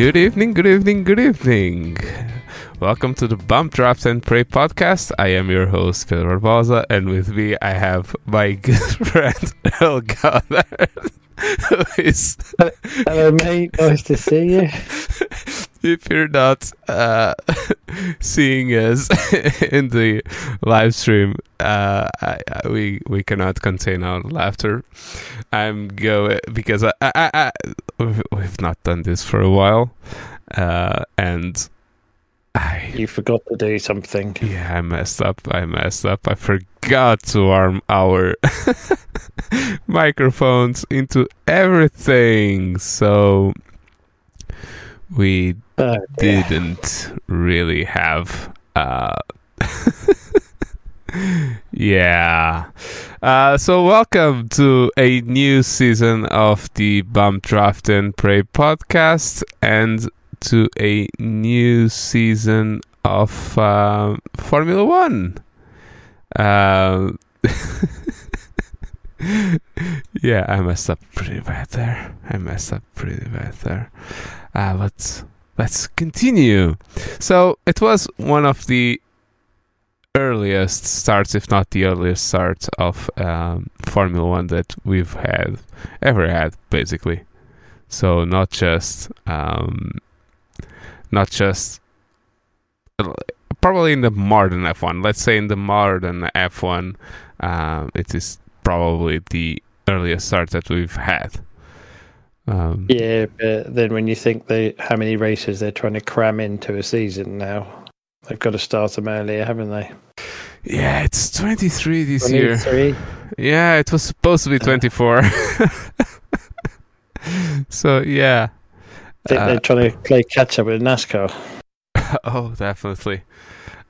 Good evening, good evening, good evening. Welcome to the Bump Draft and Pray podcast. I am your host, Pedro Barbosa, and with me I have my good friend, Earl Goddard. Hello, mate. Nice to see you. if you're not uh, seeing us in the live stream, uh, I, I, we we cannot contain our laughter. I'm going because I, I, I, we've not done this for a while, uh, and I you forgot to do something. Yeah, I messed up. I messed up. I forgot to arm our microphones into everything. So we didn't really have uh yeah. Uh, so welcome to a new season of the Bump Draft and Pray podcast and to a new season of uh, Formula One. Uh, yeah, I messed up pretty bad there. I messed up pretty bad there. Uh, let's let's continue. So it was one of the earliest starts, if not the earliest start of um, Formula One that we've had ever had, basically. So not just um, not just probably in the modern F1. Let's say in the modern F1, um, it is probably the earliest start that we've had. Um, yeah, but then when you think they how many races they're trying to cram into a season now, they've got to start them earlier, haven't they? Yeah, it's 23 this 23? year. Yeah, it was supposed to be 24. so, yeah. I think uh, they're trying to play catch up with NASCAR. oh, definitely.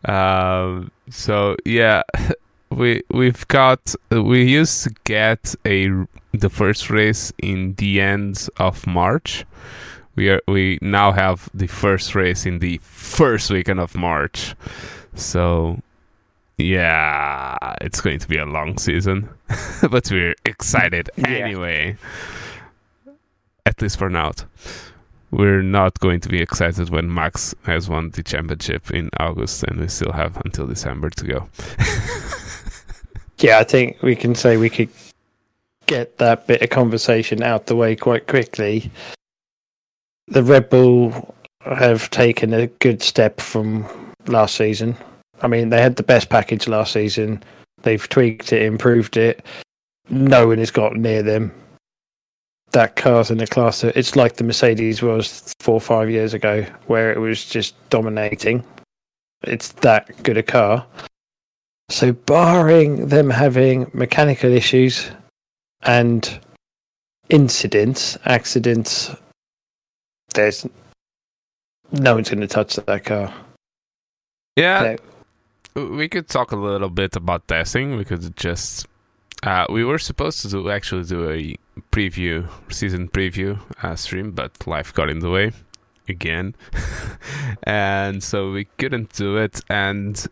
Um, so yeah, we we've got we used to get a the first race in the end of March. We are we now have the first race in the first weekend of March. So yeah, it's going to be a long season, but we're excited yeah. anyway. At least for now we're not going to be excited when Max has won the championship in August and we still have until December to go. yeah, I think we can say we could get that bit of conversation out the way quite quickly. The Red Bull have taken a good step from last season. I mean, they had the best package last season. They've tweaked it, improved it. No one has got near them that car's in the class. It's like the Mercedes was four or five years ago, where it was just dominating. It's that good a car. So, barring them having mechanical issues and incidents, accidents, there's no one's going to touch that car. Yeah. we could talk a little bit about testing. We could just uh, we were supposed to do, actually do a preview, season preview uh, stream, but life got in the way again, and so we couldn't do it. And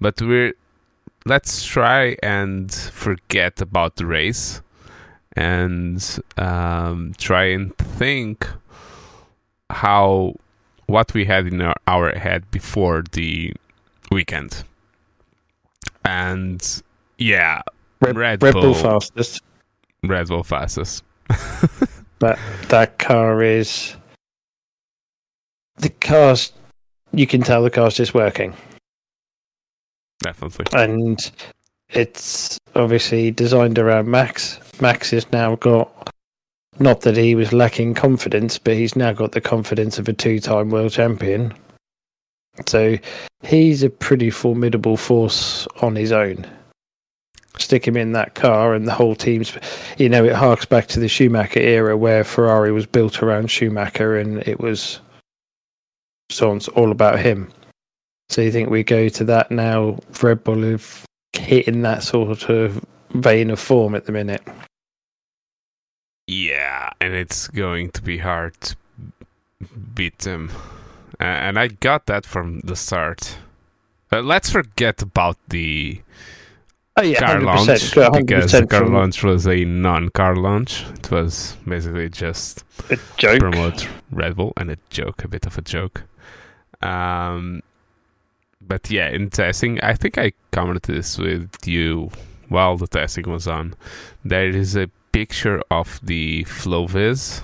but we're let's try and forget about the race and um, try and think how what we had in our, our head before the weekend. And yeah, Red, Red, Red Bull, Bull fastest. Red Bull fastest. but that car is the car's. You can tell the car's just working. Definitely. And it's obviously designed around Max. Max has now got not that he was lacking confidence, but he's now got the confidence of a two-time world champion. So he's a pretty formidable force on his own stick him in that car and the whole team's you know it harks back to the Schumacher era where Ferrari was built around Schumacher and it was so it's all about him. So you think we go to that now Red Bull have hitting that sort of vein of form at the minute. Yeah, and it's going to be hard to beat them. and I got that from the start. But let's forget about the Oh yeah, car 100%, launch 100% because the car launch was a non-car launch. It was basically just a joke. promote Red Bull and a joke, a bit of a joke. Um, but yeah, in testing, I think I commented this with you while the testing was on. There is a picture of the FlowViz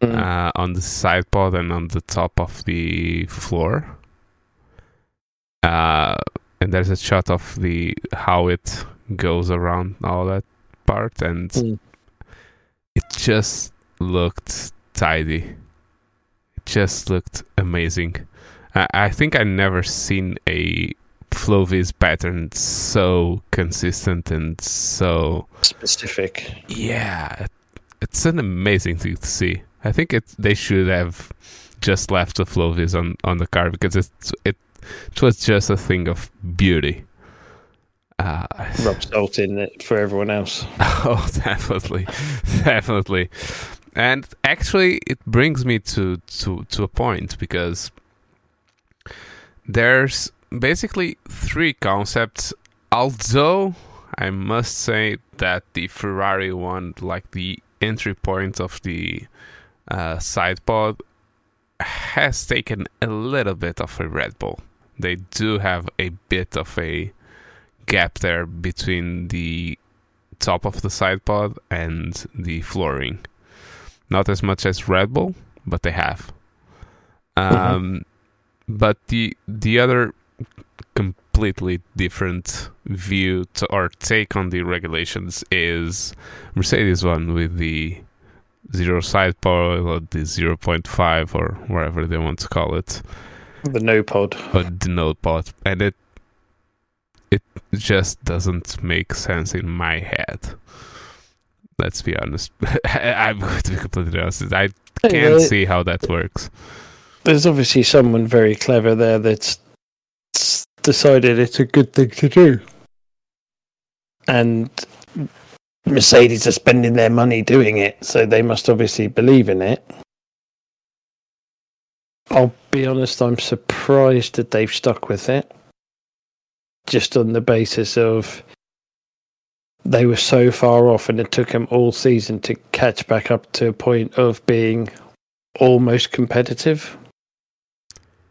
Mm. uh, on the side pod and on the top of the floor. Uh, and there's a shot of the how it goes around all that part, and Mm. it just looked tidy. It just looked amazing. I, I think I never seen a FlowViz pattern so consistent and so Specific. yeah, it's an amazing thing to see. I think it they should have just left the FlowViz on on the car because it's it it was just a thing of beauty. Uh, Rub salt in it for everyone else. oh, definitely, definitely, and actually, it brings me to to to a point because there's basically three concepts. Although I must say that the Ferrari one, like the entry point of the uh, side pod, has taken a little bit of a Red Bull. They do have a bit of a gap there between the top of the side pod and the flooring. Not as much as Red Bull, but they have. Um, But the the other completely different view to, or take on the regulations is Mercedes one with the zero side pod or the 0.5 or whatever they want to call it. The no pod. or the node pod. And it it just doesn't make sense in my head. Let's be honest. I'm going to be completely honest. I can't see how that works There's obviously someone very clever there that's decided it's a good thing to do. And Mercedes are spending their money doing it, so they must obviously believe in it. I'll be honest, I'm surprised that they've stuck with it. Just on the basis of they were so far off and it took them all season to catch back up to a point of being almost competitive.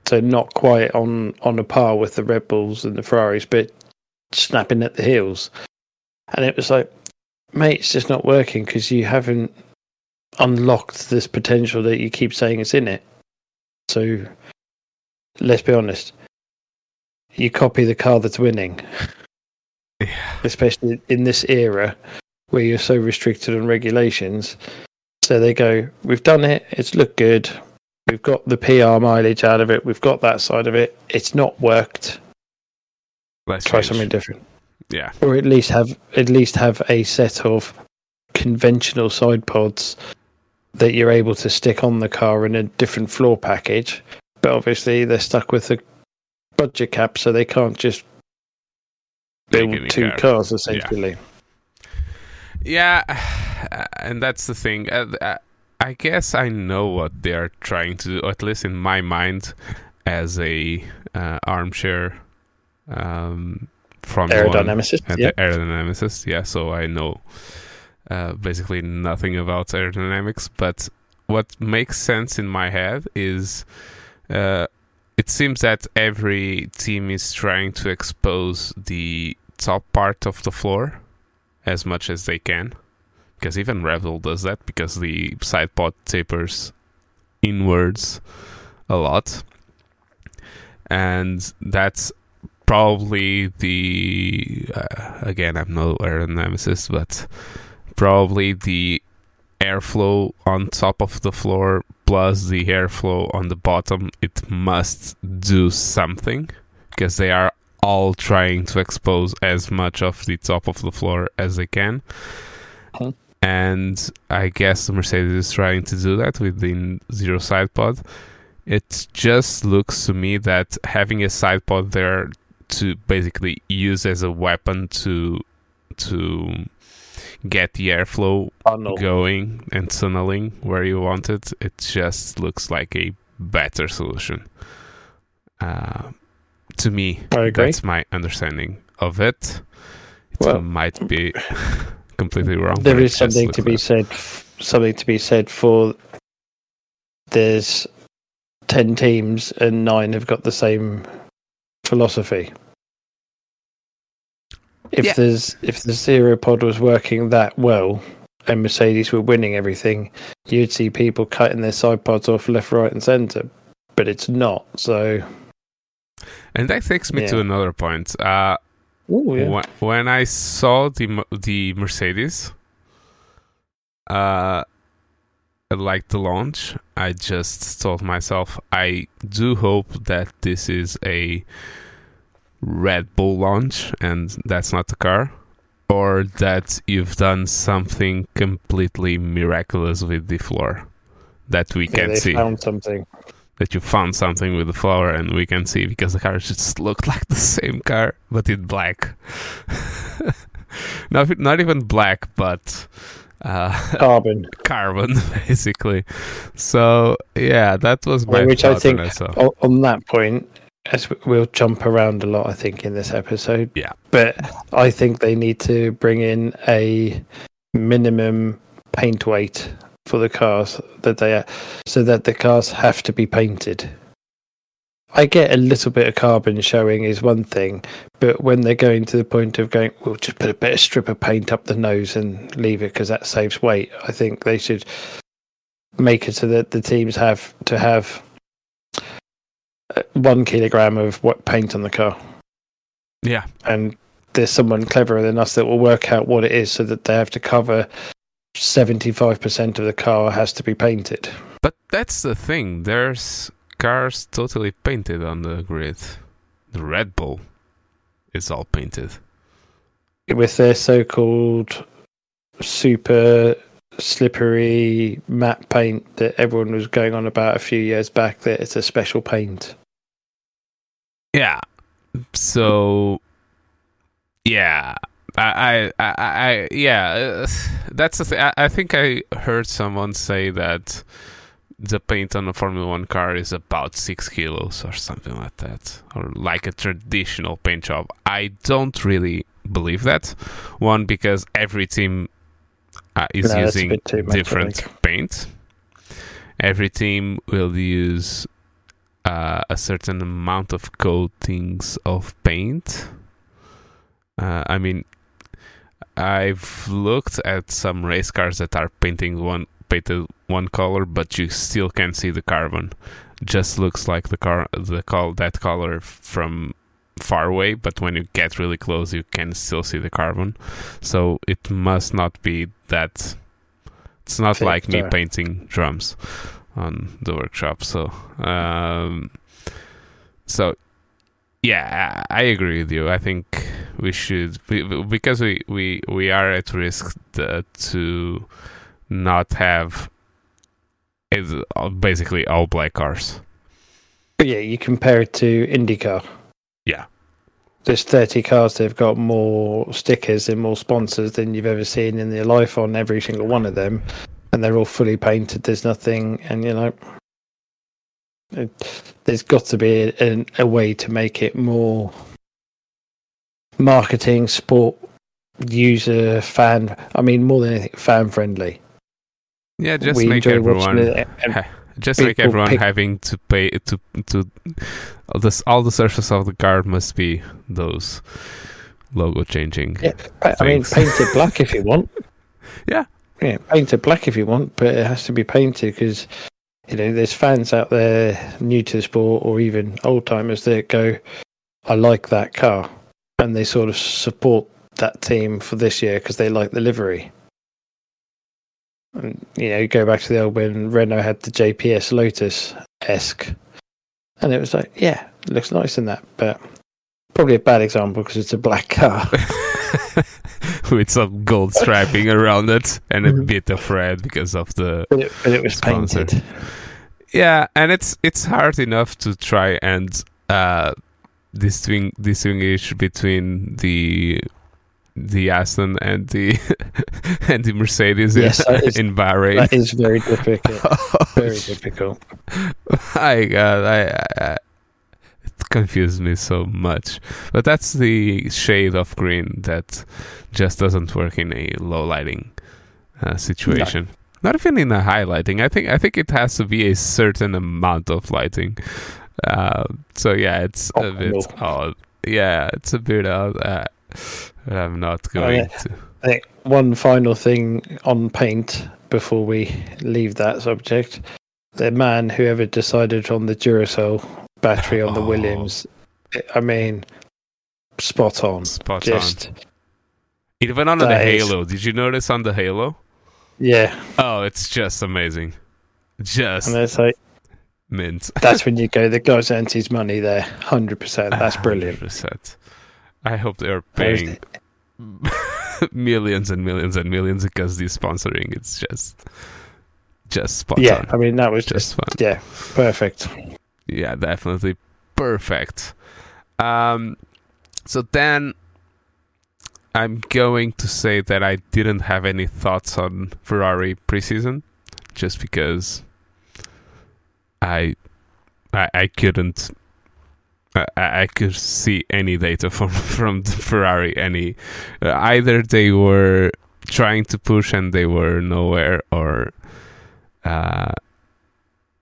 So not quite on on a par with the Red Bulls and the Ferraris, but snapping at the heels. And it was like, mate, it's just not working because you haven't unlocked this potential that you keep saying is in it. So let's be honest. You copy the car that's winning, yeah especially in this era where you're so restricted on regulations. So they go, We've done it, it's looked good, we've got the PR mileage out of it, we've got that side of it, it's not worked. let's Try change. something different. yeah Or at least have at least have a set of conventional side pods that you're able to stick on the car in a different floor package. But obviously they're stuck with a budget cap so they can't just build two car. cars essentially. Yeah, and that's the thing. Uh, uh, I guess I know what they are trying to do, at least in my mind, as a uh, armchair um, from Aerodynamicist, and yeah. aerodynamicist. Yeah, so I know uh, basically nothing about aerodynamics, but what makes sense in my head is uh, it seems that every team is trying to expose the top part of the floor as much as they can. Because even Bull does that because the side pod tapers inwards a lot. And that's probably the uh, again I'm no aerodynamicist, but probably the airflow on top of the floor plus the airflow on the bottom. It must do something because they are all trying to expose as much of the top of the floor as they can. And I guess Mercedes is trying to do that with the zero side pod. It just looks to me that having a side pod there to basically use as a weapon to to get the airflow Tunnel. going and tunneling where you want it, it just looks like a better solution. Uh, to me, that's my understanding of it. well, might be completely wrong. There is something to be said. Something to be said for. There's ten teams and nine have got the same philosophy. If yeah. there's if the zero pod was working that well and Mercedes were winning everything, you'd see people cutting their side pods off left, right, and centre. But it's not. So, and that takes me yeah. to another point. Uh, Ooh, yeah. when I saw the the Mercedes, uh, like the launch, I just told myself I do hope that this is a Red Bull launch and that's not the car, or that you've done something completely miraculous with the floor that we yeah, can see. Found something that you found something with the floor and we can see because the car just looked like the same car but in black. Not, not even black but uh, carbon. carbon basically. So yeah that was my which i think on, on that point as we'll jump around a lot i think in this episode. Yeah. But i think they need to bring in a minimum paint weight for the cars that they are, so that the cars have to be painted. I get a little bit of carbon showing is one thing, but when they're going to the point of going, we'll just put a bit of strip of paint up the nose and leave it because that saves weight. I think they should make it so that the teams have to have uh, one kilogram of what paint on the car. Yeah, and there's someone cleverer than us that will work out what it is so that they have to cover 75% of the car has to be painted. But that's the thing. There's cars totally painted on the grid. The Red Bull is all painted. With their so called super slippery matte paint that everyone was going on about a few years back, that it's a special paint. Yeah. So, yeah. I, I, I, yeah, uh, that's the thing. I, I think I heard someone say that the paint on a Formula One car is about six kilos or something like that, or like a traditional paint job. I don't really believe that. One, because every team uh, is no, using different paint. Every team will use uh, a certain amount of coatings of paint. Uh, I mean, I've looked at some race cars that are painting one painted one color, but you still can see the carbon. Just looks like the car the col that color from far away, but when you get really close, you can still see the carbon. So it must not be that. It's not like me painting drums on the workshop. So, um, so yeah, I agree with you. I think we should because we we we are at risk uh, to not have is uh, basically all black cars. yeah, you compare it to IndyCar. Yeah. There's 30 cars they have got more stickers and more sponsors than you've ever seen in your life on every single one of them. And they're all fully painted. There's nothing, and you know, it, there's got to be a, a, way to make it more marketing, sport, user, fan. I mean, more than anything, fan friendly. Yeah, just we make everyone. Just make everyone pick, having to pay to to all this all the surface of the car must be those logo changing. Yeah, I mean, paint it black if you want. Yeah, yeah, paint it black if you want, but it has to be painted because you know, there's fans out there new to the sport or even old timers that go, I like that car. And they sort of support that team for this year because they like the livery. And, you know, you go back to the old when Renault had the JPS Lotus esque. And it was like, yeah, it looks nice in that. But probably a bad example because it's a black car. with some gold striping around it and a mm-hmm. bit of red because of the but it, but it was sponsor. painted yeah and it's it's hard enough to try and uh distinguish distinguish between the the Aston and the and the Mercedes yes, in, is, in Bahrain. That is very difficult. very difficult. My God, I, I, confused me so much. But that's the shade of green that just doesn't work in a low lighting uh, situation. No. Not even in a high lighting. I think I think it has to be a certain amount of lighting. Uh, so yeah, it's oh, a bit odd. Yeah, it's a bit odd. Uh, I'm not going oh, yeah. to. I think one final thing on paint before we leave that subject. The man who ever decided on the Duracell battery on the oh. Williams, I mean, spot on. Spot Just, on. Even on the Halo, is... did you notice on the Halo? Yeah. Oh, it's just amazing. Just. And it's like, mint. that's when you go, the guy's earned his money there. 100%. That's brilliant. 100%. I hope they're paying millions and millions and millions because the sponsoring it's just just spot yeah on. i mean that was just, just fun yeah perfect yeah definitely perfect um so then i'm going to say that i didn't have any thoughts on ferrari preseason just because i i, I couldn't I, I could see any data from from Ferrari. Any uh, either they were trying to push and they were nowhere, or uh,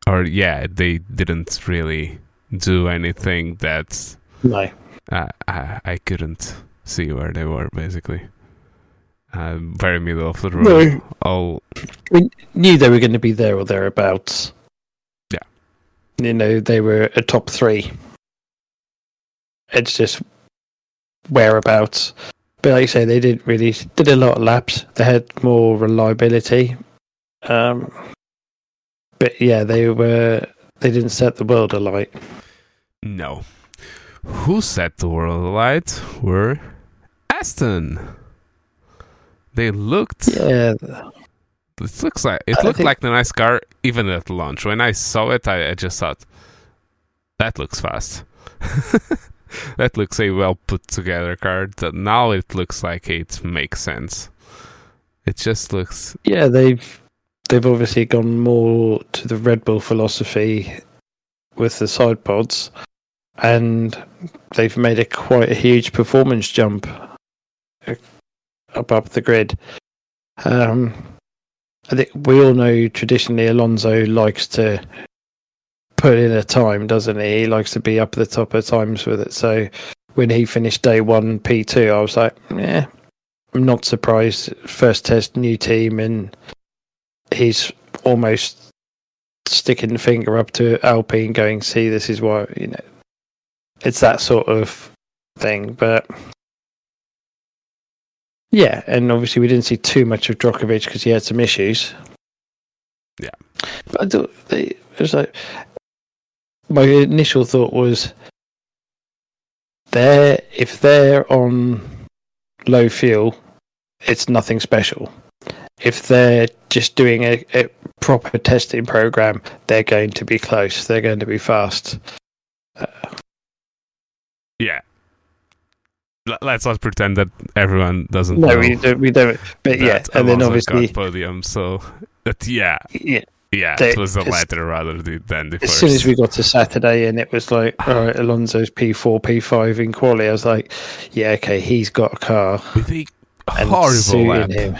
or yeah, they didn't really do anything that no. uh, I I couldn't see where they were basically. Uh, very middle of the road. No. All we knew they were going to be there or thereabouts. You know they were a top three it's just whereabouts. But like you say, they did really did a lot of laps. They had more reliability. Um, but yeah, they were they didn't set the world alight. No. Who set the world alight were Aston. They looked Yeah. It looks like it looked think, like the nice car even at launch. When I saw it I, I just thought that looks fast. that looks a well put together card. That now it looks like it makes sense. It just looks. Yeah, they've they've obviously gone more to the Red Bull philosophy with the side pods, and they've made a quite a huge performance jump above the grid. Um, I think we all know traditionally Alonso likes to put in a time, doesn't he? He likes to be up at the top of times with it. So when he finished day one P two, I was like, yeah, I'm not surprised. First test, new team, and he's almost sticking the finger up to Alpine, going, "See, this is why you know." It's that sort of thing, but yeah, and obviously we didn't see too much of Drugovich because he had some issues. Yeah, but I thought they, it was like my initial thought was they're if they're on low fuel, it's nothing special. If they're just doing a, a, proper testing program, they're going to be close. They're going to be fast. Uh, yeah. Let's not pretend that everyone doesn't. No, we don't. We don't. But yeah, and then obviously podium. So, but yeah, yeah, yeah, it was the latter rather than the first. as soon as we got to Saturday and it was like, all right, Alonso's P4, P5 in quali, I was like, yeah, okay, he's got a car. With a horrible lap. Him.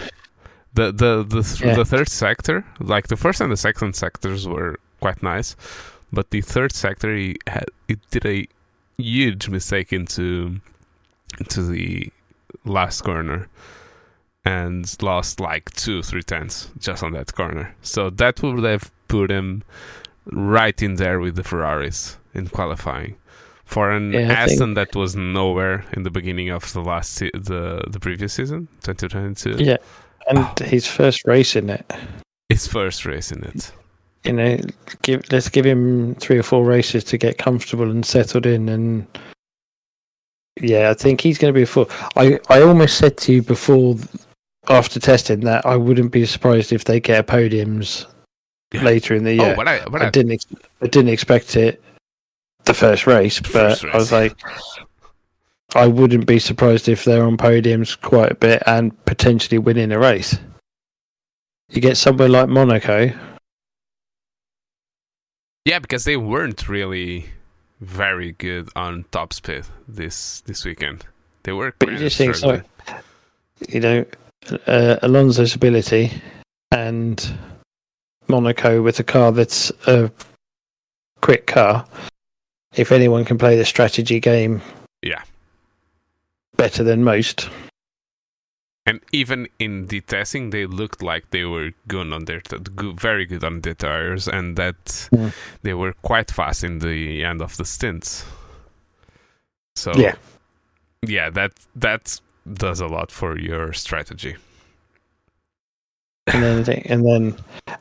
The the the, yeah. the third sector, like the first and the second sectors were quite nice, but the third sector he had it did a huge mistake into into the last corner and lost like two, three tenths just on that corner. So that would have put him right in there with the Ferraris in qualifying. For an yeah, Aston think... that was nowhere in the beginning of the last se- the the previous season, 2022. Yeah, and oh. his first race in it. His first race in it. You know, give let's give him three or four races to get comfortable and settled in, and yeah, I think he's going to be a full. I I almost said to you before after testing that, I wouldn't be surprised if they get podiums yeah. later in the oh, year. Oh, I, I, I, didn't, ex- I didn't expect it the first race, but first race. I was like, I wouldn't be surprised if they're on podiums quite a bit and potentially winning a race. You get somewhere like Monaco. Yeah, because they weren't really very good on top speed this this weekend. They were. But you just think so. You know, uh, Alonso's ability and Monaco with a car that's a quick car. If anyone can play the strategy game, yeah, better than most. And even in the testing, they looked like they were good on their t- good, very good on the tires, and that mm. they were quite fast in the end of the stints. So yeah, yeah, that that does a lot for your strategy. And then, and then,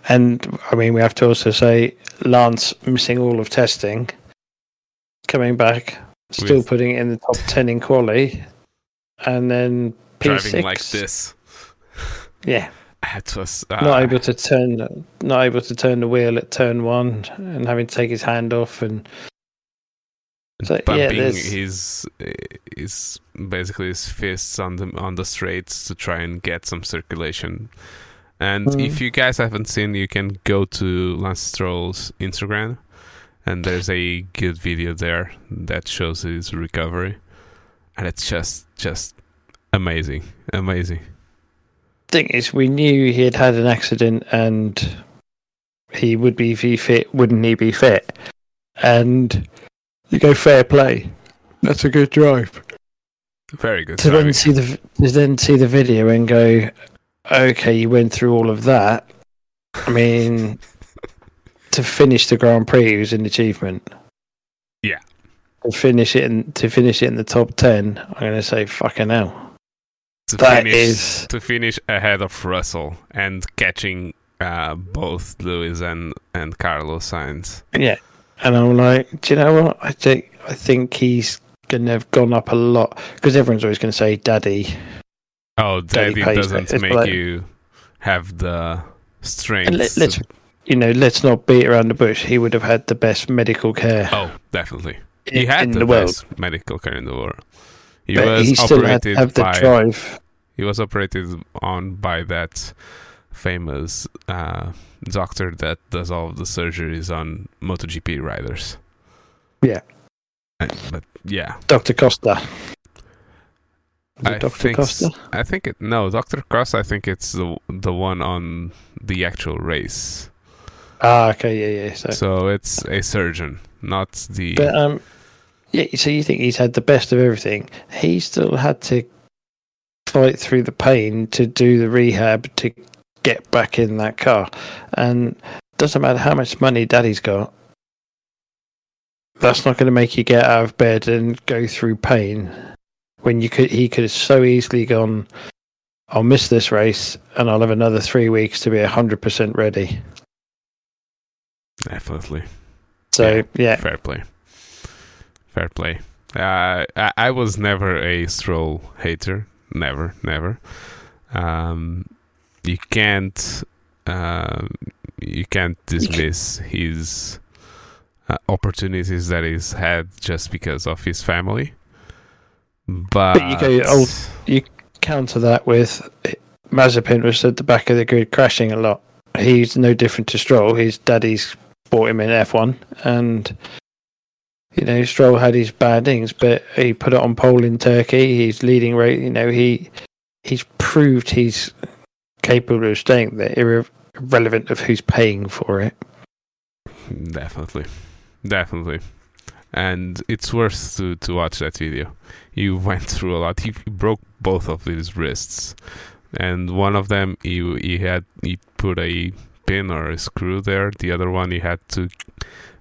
and I mean, we have to also say Lance missing all of testing, coming back, still With... putting it in the top ten in quali, and then driving like this. Yeah. It was uh, not able to turn, not able to turn the wheel at turn one, and having to take his hand off and so, bumping yeah, his his basically his fists on the on the straights to try and get some circulation. And mm. if you guys haven't seen, you can go to Lance Stroll's Instagram, and there's a good video there that shows his recovery, and it's just just Amazing, amazing. Thing is, we knew he had had an accident and he would be fit, wouldn't he be fit? And you go fair play. That's a good drive. Very good. To then see the to then see the video and go, okay, you went through all of that. I mean, to finish the Grand Prix was an achievement. Yeah. To finish it in to finish it in the top ten, I'm going to say fucking hell to that finish is... to finish ahead of Russell and catching uh, both Lewis and and Carlos Sainz. Yeah, and I'm like, do you know what? I think I think he's gonna have gone up a lot because everyone's always going to say, "Daddy." Oh, Daddy, Daddy doesn't it. make like, you have the strength. Let, us you know, let's not beat around the bush. He would have had the best medical care. Oh, definitely. He had the, the best medical care in the world. He but was he still operated had the drive. He was operated on by that famous uh, doctor that does all of the surgeries on MotoGP riders. Yeah. but yeah. Dr. Costa. I Dr. Think, Costa? I think it no, Dr. Costa I think it's the the one on the actual race. Ah, okay, yeah, yeah. So, so it's a surgeon, not the But um yeah, so you think he's had the best of everything. He still had to fight through the pain to do the rehab to get back in that car. And doesn't matter how much money daddy's got, that's not going to make you get out of bed and go through pain when you could he could have so easily gone I'll miss this race and I'll have another 3 weeks to be 100% ready. Definitely. So, yeah. yeah. Fair play. Fair play. Uh, I, I was never a Stroll hater never, never. Um, you can't uh, you can't dismiss his uh, opportunities that he's had just because of his family. But, but you go, oh, you counter that with Mazepin was at the back of the grid crashing a lot. He's no different to Stroll. His daddy's bought him in F1, and you know, Stroll had his bad things, but he put it on pole in Turkey. He's leading rate. You know, he he's proved he's capable of staying there, irre- irrelevant of who's paying for it. Definitely, definitely, and it's worth to to watch that video. You went through a lot. He broke both of his wrists, and one of them he he had he put a pin or a screw there. The other one he had to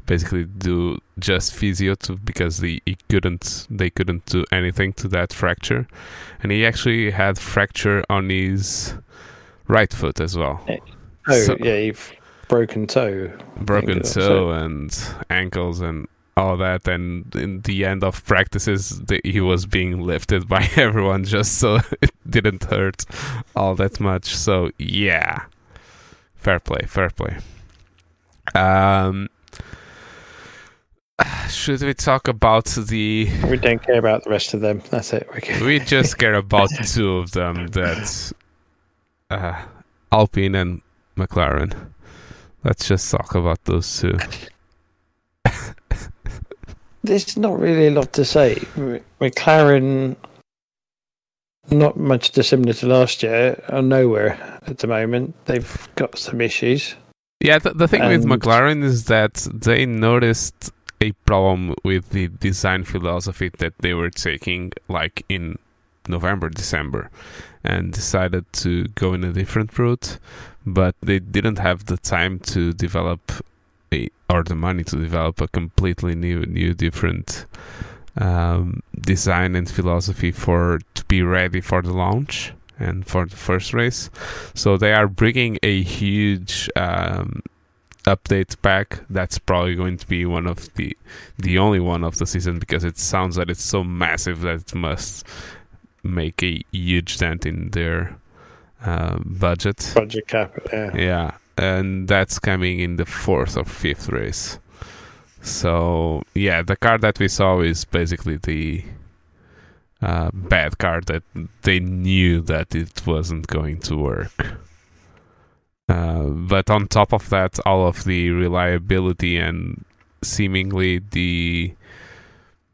basically do just physio to, because the, he couldn't they couldn't do anything to that fracture. And he actually had fracture on his right foot as well. Oh so, yeah you've broken toe. Broken toe so. and ankles and all that. And in the end of practices the, he was being lifted by everyone just so it didn't hurt all that much. So yeah. Fair play fair play. Um should we talk about the? We don't care about the rest of them. That's it. we just care about two of them. That's uh, Alpine and McLaren. Let's just talk about those two. there's not really a lot to say. McLaren, not much dissimilar to last year, are nowhere at the moment. They've got some issues. Yeah, the, the thing and... with McLaren is that they noticed a problem with the design philosophy that they were taking, like in November, December, and decided to go in a different route. But they didn't have the time to develop a, or the money to develop a completely new, new, different um, design and philosophy for to be ready for the launch and for the first race. So they are bringing a huge um, update pack. That's probably going to be one of the the only one of the season because it sounds that it's so massive that it must make a huge dent in their uh, budget. Budget cap, yeah. Yeah, and that's coming in the fourth or fifth race. So yeah, the car that we saw is basically the uh, bad card that they knew that it wasn't going to work. Uh, but on top of that, all of the reliability and seemingly the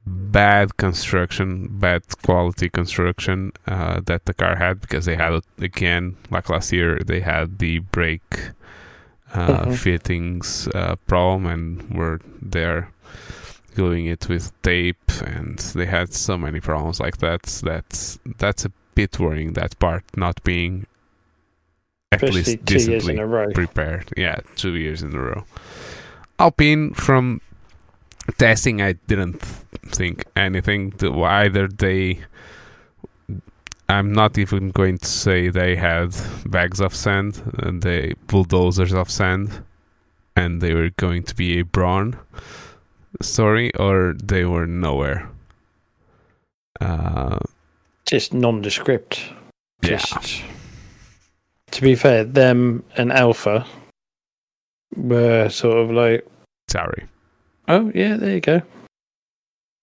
bad construction, bad quality construction uh, that the car had because they had again, like last year, they had the brake uh, mm-hmm. fittings uh, problem and were there gluing it with tape and they had so many problems like that that's that's a bit worrying that part not being at Especially least decently prepared yeah two years in a row alpine from testing i didn't think anything to either they i'm not even going to say they had bags of sand and they bulldozers of sand and they were going to be a Brawn story or they were nowhere. Uh, just nondescript. Just yeah. To be fair, them and Alpha were sort of like sorry. Oh yeah, there you go.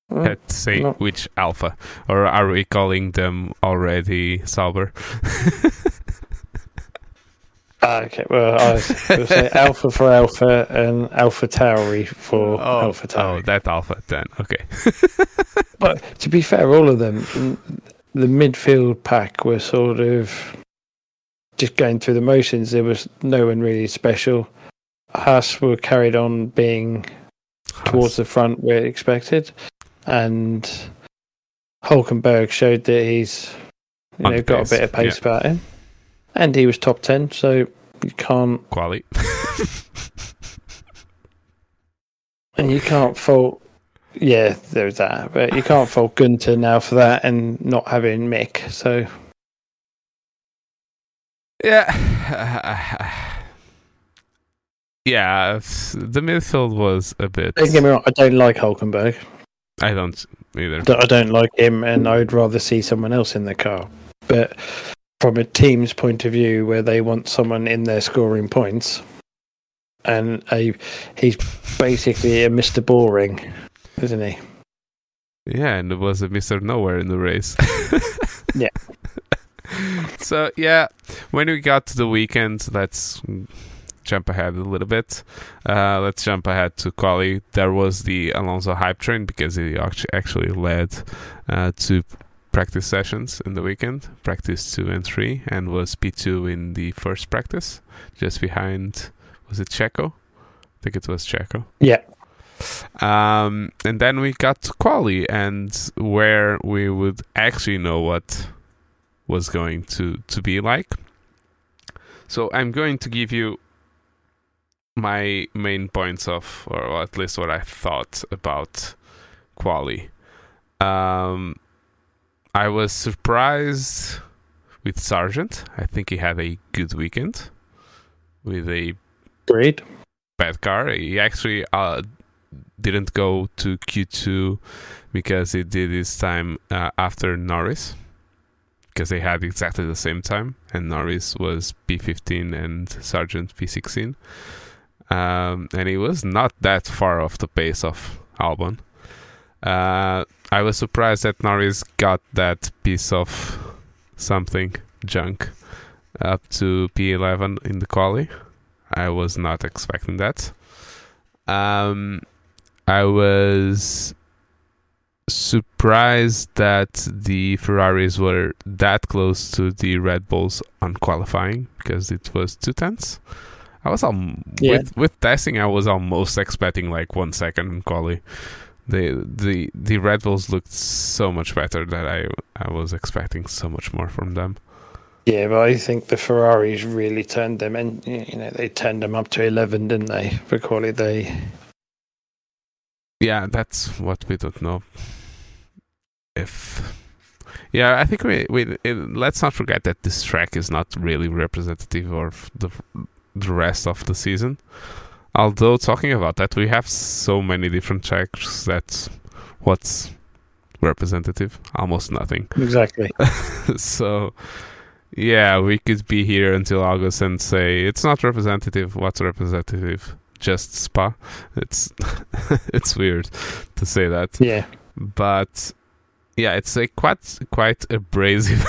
Well, Let's say not... which Alpha, or are we calling them already Sauber? Ah, okay, well, I was say Alpha for Alpha and AlphaTauri for oh, AlphaTauri. Oh, that Alpha then. Okay. but to be fair, all of them, the midfield pack were sort of just going through the motions. There was no one really special. Haas were carried on being Haas. towards the front where expected, and Hulkenberg showed that he's you know got a bit of pace yeah. about him and he was top 10, so you can't. Quality. and you can't fault. Yeah, there's that. But you can't fault Gunter now for that and not having Mick, so. Yeah. yeah, the midfield was a bit. Don't get me wrong, I don't like Hulkenberg. I don't either. I don't like him, and I would rather see someone else in the car. But from a team's point of view where they want someone in there scoring points and a he's basically a Mr. Boring, isn't he? Yeah, and it was a Mr. Nowhere in the race. yeah. So yeah, when we got to the weekend, let's jump ahead a little bit. Uh, let's jump ahead to quali. There was the Alonso hype train because he actually led uh, to practice sessions in the weekend, practice two and three, and was P2 in the first practice, just behind, was it Checo? I think it was Checo. Yeah. Um, and then we got to quali, and where we would actually know what was going to, to be like. So I'm going to give you my main points of, or at least what I thought about quali. Um, I was surprised with Sargent. I think he had a good weekend with a great bad car. He actually uh, didn't go to Q2 because he did his time uh, after Norris because they had exactly the same time, and Norris was P15 and Sargent P16. Um, and he was not that far off the pace of Albon. Uh, I was surprised that Norris got that piece of something junk up to P11 in the quali. I was not expecting that. Um, I was surprised that the Ferraris were that close to the Red Bulls on qualifying because it was two tenths. I was um, yeah. with with testing. I was almost expecting like one second in quali. The the the Red Bulls looked so much better that I I was expecting so much more from them. Yeah, but I think the Ferraris really turned them, and you know they turned them up to eleven, didn't they? For quali, they. Yeah, that's what we don't know. If yeah, I think we we it, let's not forget that this track is not really representative of the the rest of the season. Although talking about that, we have so many different tracks that what's representative? Almost nothing. Exactly. so yeah, we could be here until August and say it's not representative. What's representative? Just Spa. It's it's weird to say that. Yeah. But yeah, it's a quite quite abrasive.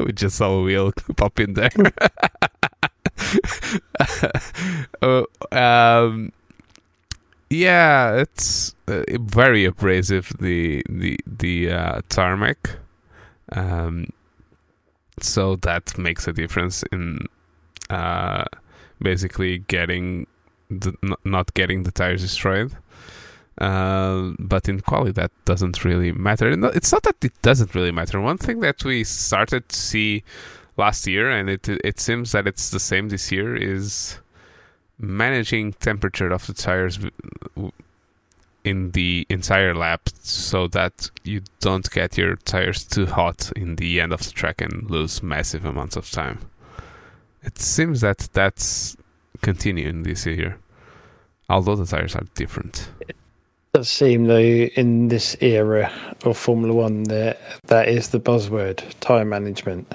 we just saw a wheel pop in there. uh, um, yeah, it's uh, very abrasive. The the the uh, tarmac. Um, so that makes a difference in uh, basically getting the, not getting the tires destroyed. Uh, but in quality, that doesn't really matter. It's not that it doesn't really matter. One thing that we started to see last year, and it it seems that it's the same this year, is managing temperature of the tires in the entire lap so that you don't get your tires too hot in the end of the track and lose massive amounts of time. It seems that that's continuing this year, although the tires are different. It does seem, though, in this era of Formula One, that that is the buzzword: time management.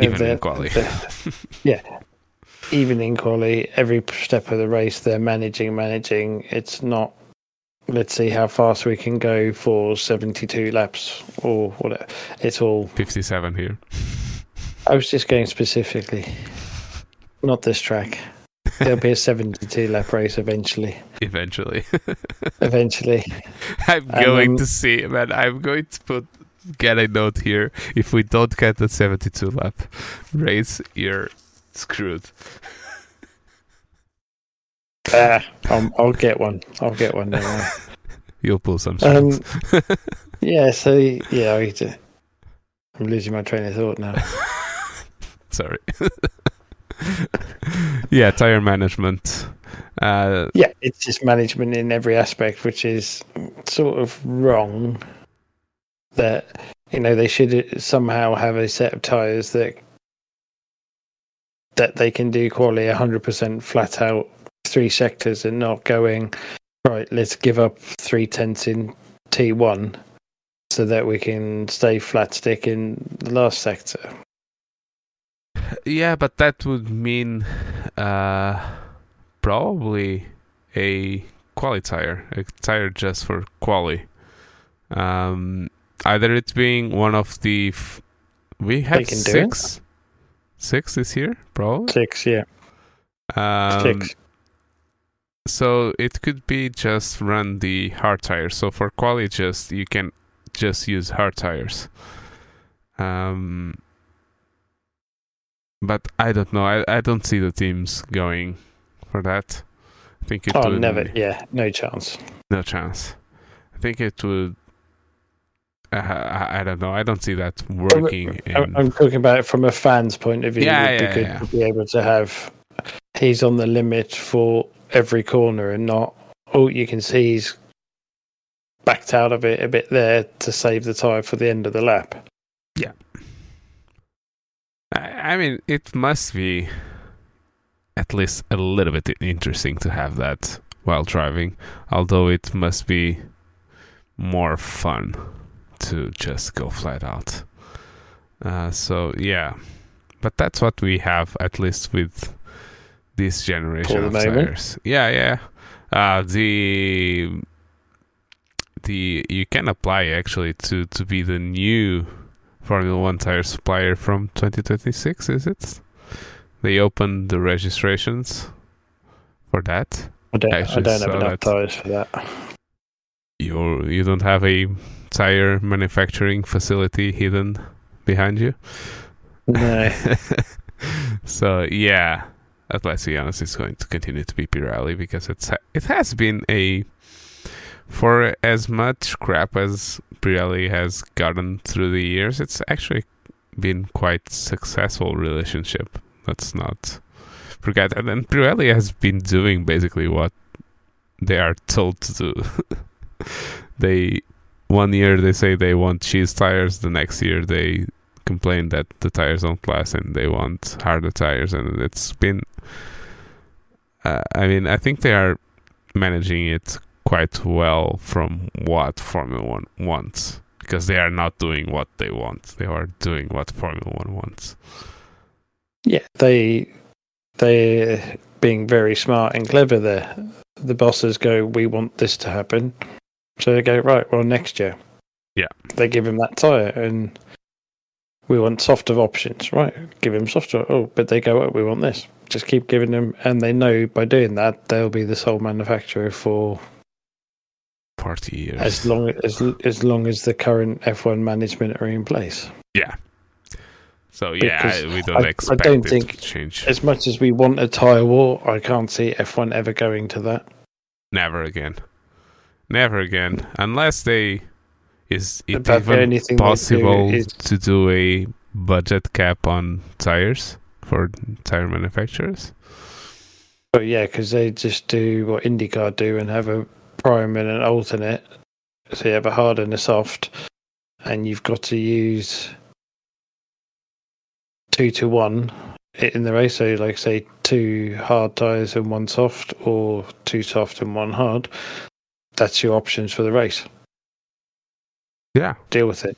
Even in quali. yeah, even in quali, every step of the race, they're managing, managing. It's not let's see how fast we can go for 72 laps or whatever. It's all 57 here. I was just going specifically, not this track. There'll be a 72 lap race eventually. Eventually. eventually. I'm going um, to see, man. I'm going to put get a note here. If we don't get the 72 lap race, you're screwed. Ah, I'll, I'll, get one. I'll get one. Anyway. You'll pull some Um, yeah. So yeah, I to, I'm losing my train of thought now. Sorry. yeah, tire management. Uh, yeah, it's just management in every aspect, which is sort of wrong. That you know they should somehow have a set of tires that that they can do quality 100% flat out three sectors and not going right. Let's give up three tenths in T one so that we can stay flat stick in the last sector. Yeah, but that would mean uh, probably a quali tire, a tire just for quali. Um, either it being one of the f- we have six, six this year, probably six, yeah, um, six so it could be just run the hard tires. So for quali, just you can just use hard tires. Um, but I don't know. I, I don't see the teams going for that. I think it oh, would. never. Yeah, no chance. No chance. I think it would. Uh, I, I, don't know. I don't see that working. I'm, in... I'm, talking about it from a fan's point of view. Yeah, yeah, be good yeah. to be able to have. He's on the limit for every corner and not oh you can see he's backed out of it a bit there to save the tire for the end of the lap. Yeah. I mean, it must be at least a little bit interesting to have that while driving, although it must be more fun to just go flat out. Uh, so, yeah. But that's what we have, at least with this generation of tires. Yeah, yeah. Uh, the the you can apply actually to to be the new Formula One tire supplier from 2026. Is it? They opened the registrations for that. I don't, I don't have enough tires for that. You you don't have a tire manufacturing facility hidden behind you. No. so yeah, let's be honest, it's going to continue to be Pirelli because it's it has been a for as much crap as Pirelli has gotten through the years, it's actually been quite successful relationship. Let's not forget. And, and Pirelli has been doing basically what they are told to do. they one year they say they want cheese tires, the next year they complain that the tires don't last and they want harder tires, and it's been. Uh, I mean, I think they are managing it quite well from what Formula One wants because they are not doing what they want; they are doing what Formula One wants. Yeah, they they being very smart and clever there. The bosses go, "We want this to happen," so they go, "Right, well, next year." Yeah, they give him that tire, and we want softer options, right? Give him softer. Oh, but they go, oh, we want this. Just keep giving them, and they know by doing that they'll be the sole manufacturer for forty years, as long as as long as the current F1 management are in place. Yeah. So yeah, because we don't I, expect I don't think change. As much as we want a tire war, I can't see F1 ever going to that. Never again. Never again, unless they is it even possible do is... to do a budget cap on tires for tire manufacturers? Oh yeah, because they just do what IndyCar do and have a prime and an alternate. So you have a hard and a soft, and you've got to use two to one in the race. So, like say, two hard tires and one soft, or two soft and one hard. That's your options for the race. Yeah. Deal with it.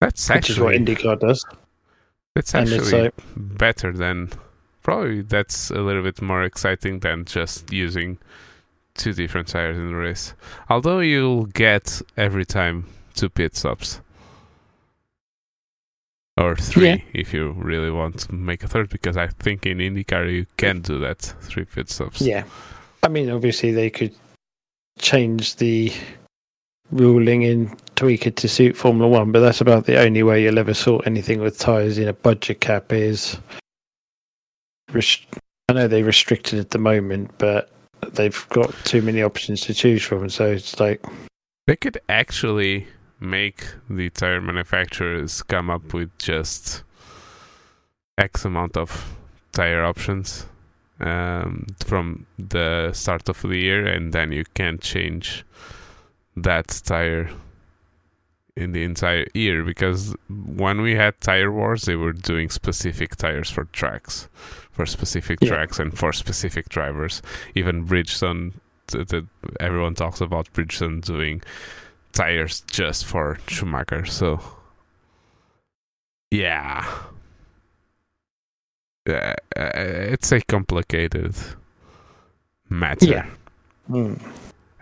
That's actually what IndyCar does. That's actually like, better than probably that's a little bit more exciting than just using two different tires in the race. Although you'll get every time two pit stops. Or three yeah. if you really want to make a third, because I think in IndyCar you can do that, three pit stops. Yeah. I mean obviously they could change the ruling and tweak it to suit Formula One, but that's about the only way you'll ever sort anything with tyres in a budget cap is. Rest- I know they restricted at the moment, but they've got too many options to choose from, so it's like they could actually make the tire manufacturers come up with just X amount of tire options um, from the start of the year, and then you can't change that tire in the entire year because when we had tire wars they were doing specific tires for tracks for specific yeah. tracks and for specific drivers. Even bridgestone the, the, everyone talks about bridgestone doing tires just for schumacher so. Yeah. Uh, it's a complicated matter. Yeah. Mm.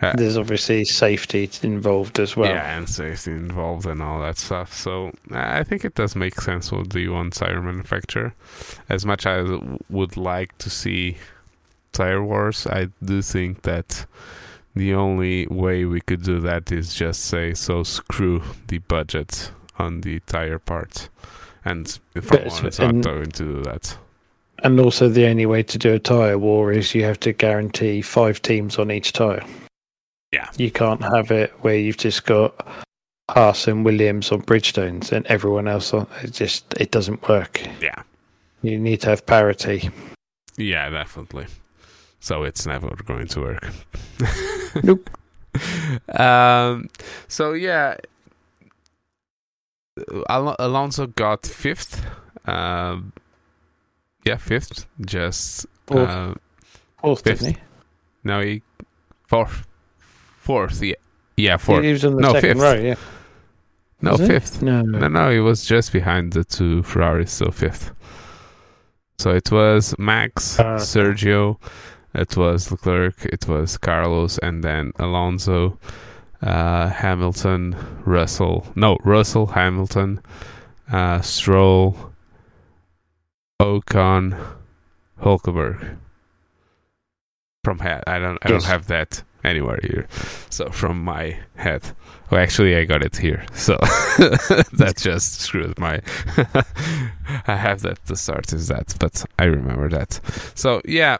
Uh, There's obviously safety involved as well. Yeah, and safety involved and all that stuff. So I think it does make sense with the one tire manufacturer. As much as I would like to see tire wars, I do think that the only way we could do that is just say, so screw the budget on the tire part. And if I want, it's not going to do that. And also, the only way to do a tire war is you have to guarantee five teams on each tire. Yeah. You can't have it where you've just got Haas and Williams on Bridgestones and everyone else on it just it doesn't work. Yeah. You need to have parity. Yeah, definitely. So it's never going to work. nope. Um so yeah Al- Alonso got fifth. Um yeah, fifth. Just fourth, uh, fourth fifth. he? No, he fourth fourth. Yeah, yeah, fourth. He was in the no, second fifth. row. Yeah. No, was fifth. It? No, no, no. He was just behind the two Ferraris, so fifth. So it was Max, uh, Sergio, it was Leclerc, it was Carlos, and then Alonso, uh, Hamilton, Russell. No, Russell, Hamilton, uh, Stroll, Ocon, Hulkenberg. From head, I don't, I yes. don't have that anywhere here. So from my head. Well, actually, I got it here. So that just screwed my. I have that the start is that, but I remember that. So yeah,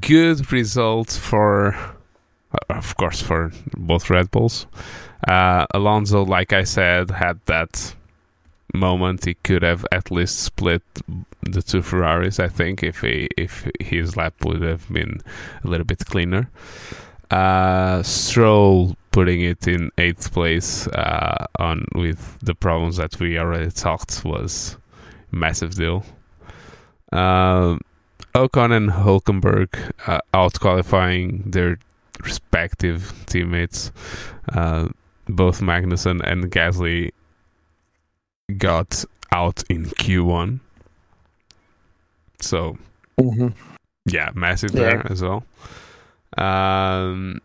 good result for, uh, of course, for both Red Bulls. Uh, Alonso, like I said, had that moment he could have at least split the two Ferraris. I think if he if his lap would have been a little bit cleaner. Uh, Stroll putting it in eighth place uh, on with the problems that we already talked was massive deal. Um, Ocon and Hulkenberg uh, out qualifying their respective teammates. Uh, both Magnussen and Gasly got out in Q1. So, mm-hmm. yeah, massive yeah. there as well. Um,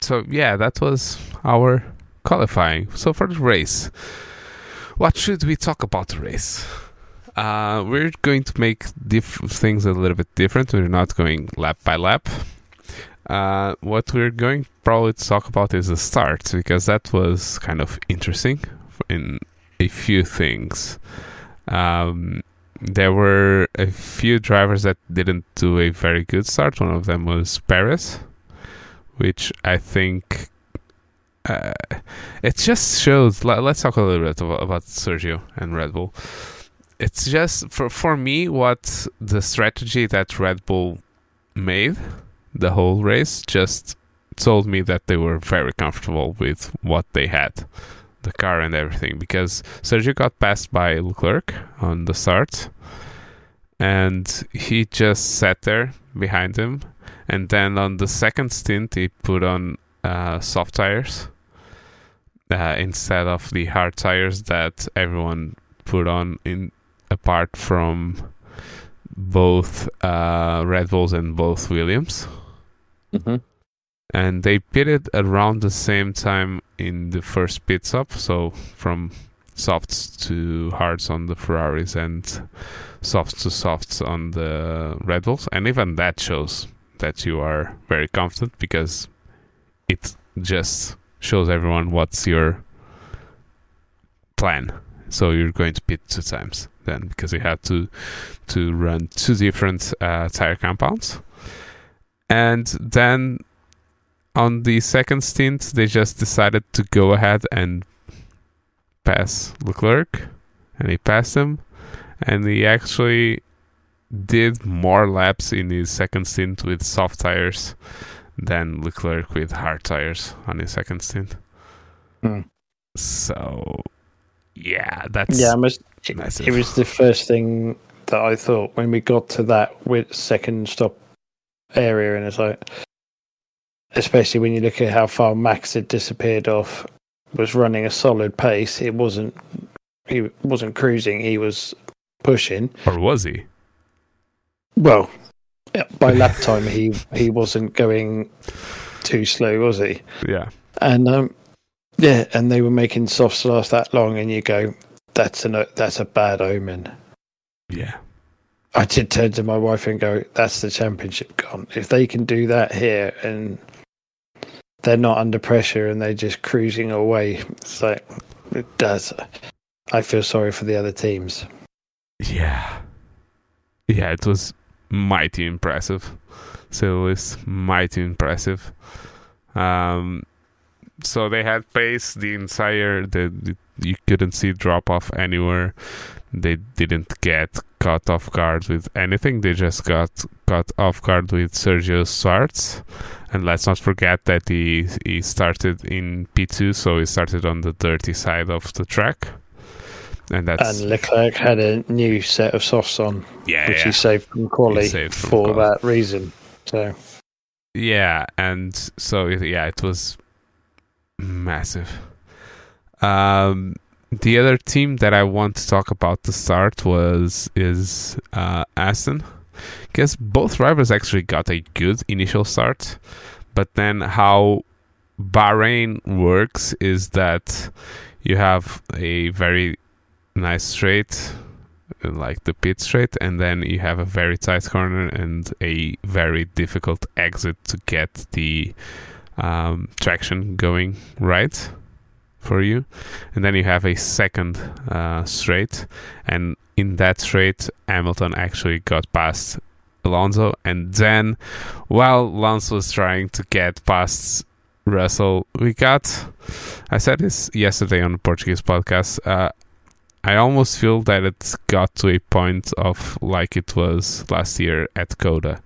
so yeah, that was our qualifying. So for the race, what should we talk about the race? Uh, we're going to make diff- things a little bit different. We're not going lap by lap. Uh, what we're going probably to talk about is the start because that was kind of interesting in a few things. Um, there were a few drivers that didn't do a very good start. One of them was Perez, which I think uh, it just shows. Let's talk a little bit about, about Sergio and Red Bull. It's just for for me what the strategy that Red Bull made the whole race just told me that they were very comfortable with what they had the car and everything because Sergio got passed by Leclerc on the start and he just sat there behind him and then on the second stint he put on uh, soft tires uh, instead of the hard tires that everyone put on in apart from both uh, Red Bulls and both Williams mm-hmm. And they pitted around the same time in the first pit stop. So from softs to hards on the Ferraris and softs to softs on the Red Bulls, and even that shows that you are very confident because it just shows everyone what's your plan. So you're going to pit two times then because you have to to run two different uh, tire compounds, and then on the second stint, they just decided to go ahead and pass Leclerc, and he passed him, and he actually did more laps in his second stint with soft tires than Leclerc with hard tires on his second stint. Hmm. So, yeah, that's yeah. Must, it, it was the first thing that I thought when we got to that with second stop area, and it's like especially when you look at how far Max had disappeared off, was running a solid pace. It wasn't he wasn't cruising. He was pushing. Or was he? Well, by lap time he he wasn't going too slow, was he? Yeah. And um, yeah, and they were making softs last that long, and you go, that's a that's a bad omen. Yeah. I did turn to my wife and go, "That's the championship gone. If they can do that here and they're not under pressure and they're just cruising away. So it does. I feel sorry for the other teams. Yeah. Yeah, it was mighty impressive. So it was mighty impressive. Um, so they had pace the entire. The, the you couldn't see drop off anywhere. They didn't get caught off guard with anything. They just got caught off guard with Sergio starts. And let's not forget that he he started in P2, so he started on the dirty side of the track. And that's and Leclerc had a new set of softs on, yeah, which yeah. he saved from quali saved from for quali. that reason. So yeah, and so yeah, it was massive. Um, the other team that I want to talk about to start was is uh, Aston, because both drivers actually got a good initial start, but then how Bahrain works is that you have a very nice straight, like the pit straight, and then you have a very tight corner and a very difficult exit to get the um, traction going right for you, and then you have a second uh, straight, and in that straight, Hamilton actually got past Alonso, and then while Alonso was trying to get past Russell, we got. I said this yesterday on the Portuguese podcast. Uh, I almost feel that it got to a point of like it was last year at COTA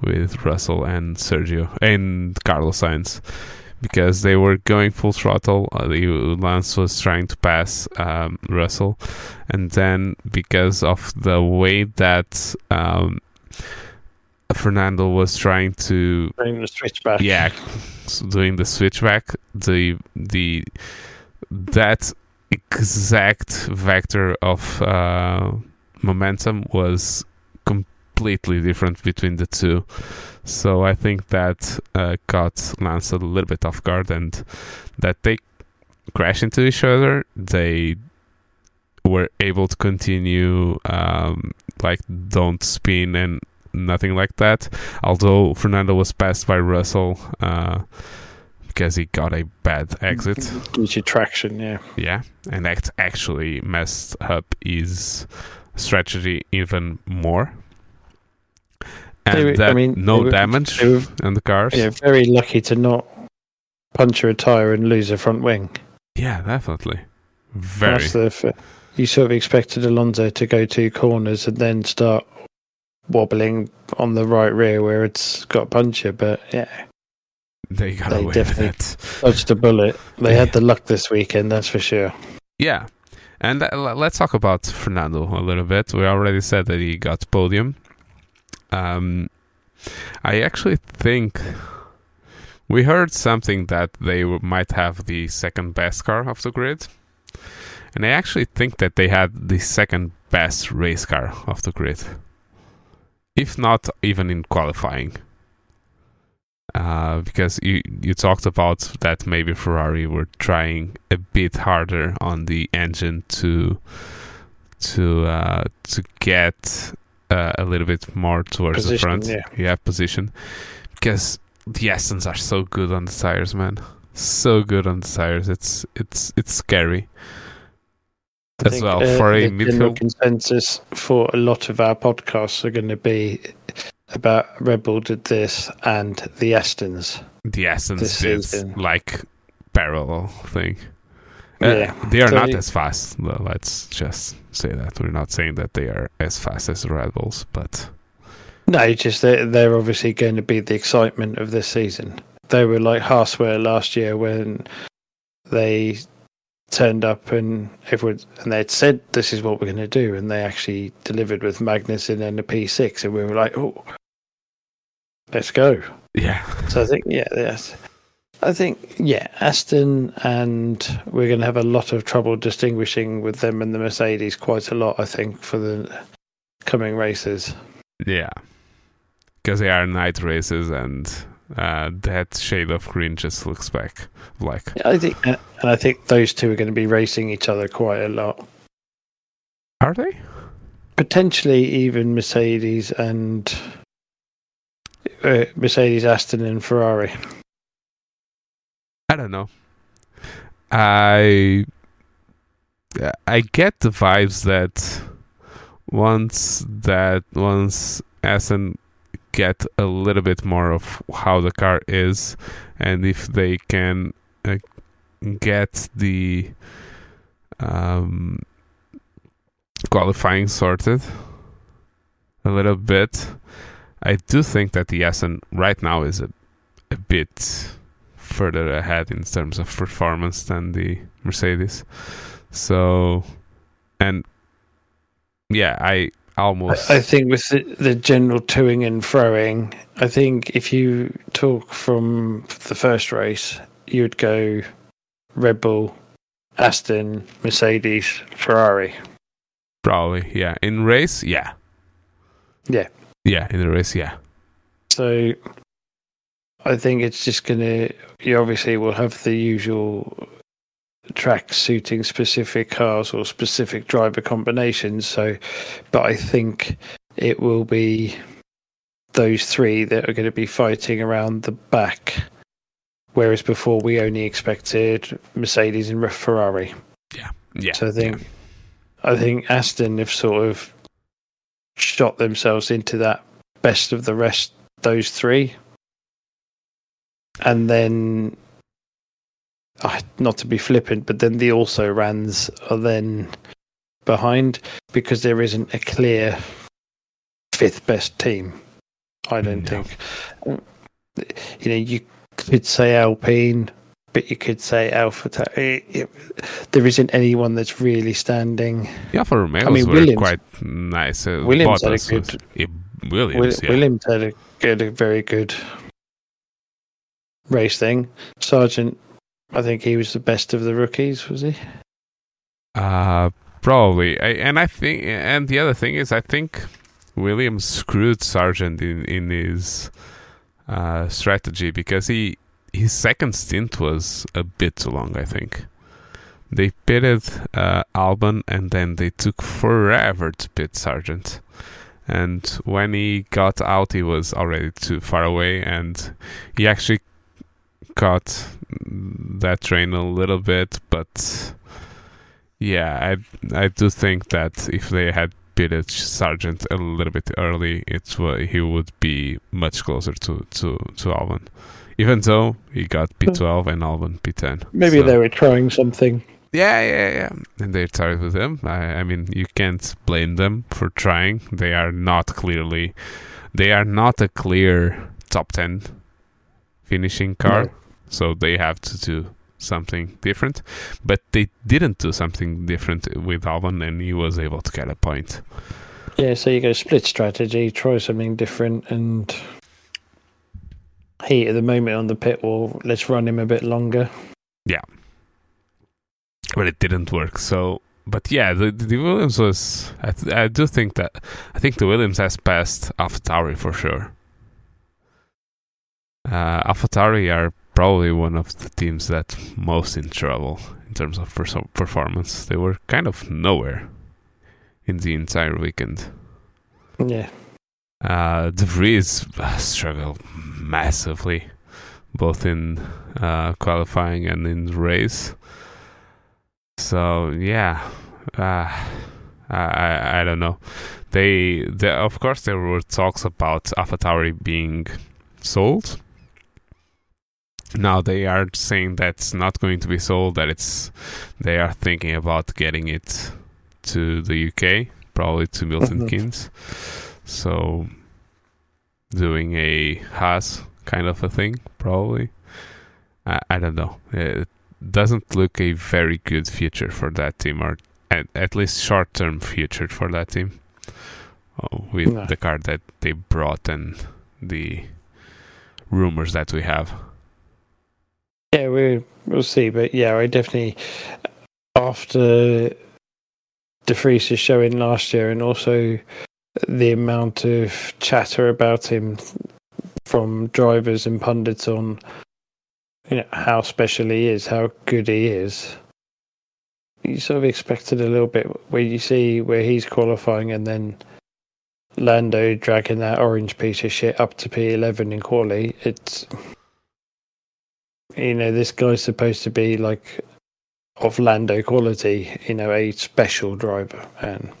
with Russell and Sergio and Carlos Sainz because they were going full throttle. Uh, Lance was trying to pass um, Russell, and then because of the way that um, Fernando was trying to doing the switchback, yeah, doing the switchback, the the that exact vector of uh, momentum was completely different between the two. So I think that uh, caught Lance a little bit off guard, and that they crash into each other. They were able to continue, um, like don't spin and nothing like that. Although Fernando was passed by Russell. Uh, because he got a bad exit. You traction, yeah. Yeah, and that actually messed up his strategy even more. And were- I mean, no were- damage were- on the cars. Yeah, very lucky to not puncture a tire and lose a front wing. Yeah, definitely. Very. The you sort of expected Alonso to go two corners and then start wobbling on the right rear where it's got a puncture, but yeah, They got They away with definitely- it. dodged a bullet. They Yeah. had the luck this weekend, that's for sure. Yeah. And uh, let's talk about Fernando a little bit. We already said that he got podium. Um, I actually think we heard something that they might have the second best car of the grid. And I actually think that they had the second best race car of the grid. If not even in qualifying. Uh, because you you talked about that maybe Ferrari were trying a bit harder on the engine to to uh, to get uh, a little bit more towards the front. yeah. yeah, position because the Astons are so good on the tires, man. So good on the tires. It's it's it's scary. I As think, well, uh, for a the midfield- consensus for a lot of our podcasts are going to be about Red Bull did this and the Astons. The Astons is season. like parallel thing. Uh, Yeah. they are So not as fast. Let's just say that we're not saying that they are as fast as the Red Bulls, but No, just they're, they're obviously going to be the excitement of this season. They were like Haas were last year when they turned up and everyone and they'd said this is what we're going to do, and they actually delivered with Magnussen and the P6, and we were like, oh, let's go. yeah, So I think yeah, yes. I think yeah, Aston and we're going to have a lot of trouble distinguishing with them and the Mercedes quite a lot. I think for the coming races. yeah, because they are night races, and uh, that shade of green just looks back like Yeah, I think, and I think those two are going to be racing each other quite a lot. are they? Potentially even Mercedes and uh, Mercedes, Aston, and Ferrari. I don't know. I I get the vibes that once that once Aston get a little bit more of how the car is, and if they can uh, get the um, qualifying sorted a little bit, I do think that the Aston right now is a a bit further ahead in terms of performance than the Mercedes. So, and yeah, I almost I, think with the, the general toing and throwing, I think if you talk from the first race, you would go Red Bull, Aston, Mercedes, Ferrari. probably yeah in race, yeah, Yeah. yeah in the race, yeah, So I think it's just going to, you obviously will have the usual track suiting specific cars or specific driver combinations. So, but I think it will be those three that are going to be fighting around the back, whereas before we only expected Mercedes and Ferrari. Yeah, yeah. So I think, yeah. I think Aston have sort of shot themselves into that best of the rest. Those three, and then uh, not to be flippant, but then the also rans are then behind because there isn't a clear fifth best team. I don't no. think. You know, you could say Alpine, but you could say Alpha. there isn't anyone that's really standing. Yeah, for Romeo, I mean, Williams quite nice. Uh, Williams had a good. Was, Williams, yeah. Williams had a, good, a very good race thing. Sargent I think he was the best of the rookies, was he? Uh probably. I, and I think, and the other thing is, I think Williams screwed Sargent in in his uh, strategy because he his second stint was a bit too long. I think they pitted uh, Albon and then they took forever to pit Sargent. And when he got out, he was already too far away, and he actually caught that train a little bit, but yeah, I I do think that if they had pitted Sargent a little bit early, it he would be much closer to to to Albon. Even though he got P12 hmm. and Albon P10. Maybe so. they were trying something. Yeah, yeah, yeah. And they started with him. I, I mean, you can't blame them for trying. They are not clearly, they are not a clear top 10 finishing car. No. So they have to do something different. But they didn't do something different with Albon, and he was able to get a point. Yeah, so you go split strategy, try something different, and he at the moment on the pit wall. Let's run him a bit longer. Yeah, but it didn't work. So, but yeah, the, the Williams was. I, th- I do think that I think the Williams has passed AlphaTauri for sure. Uh, AlphaTauri are probably one of the teams that most in trouble in terms of performance. They were kind of nowhere in the entire weekend. Yeah. Uh, De Vries struggled massively, both in uh, qualifying and in the race. So yeah, uh, I I don't know. They, they of course there were talks about AlphaTauri being sold now they are saying that's not going to be sold that it's they are thinking about getting it to the UK probably to Milton mm-hmm. Keynes. So doing a Haas kind of a thing probably. I, I don't know. It doesn't look a very good future for that team or at, at least short term future for that team oh, with the card that they brought and the rumors that we have yeah, we we'll see, but yeah, I definitely after De Vries' showing last year, and also the amount of chatter about him from drivers and pundits on you know how special he is, how good he is. You sort of expected a little bit where you see where he's qualifying and then Lando dragging that orange piece of shit up to P11 in quali. It's you know, this guy's supposed to be like of Lando quality, you know, a special driver, and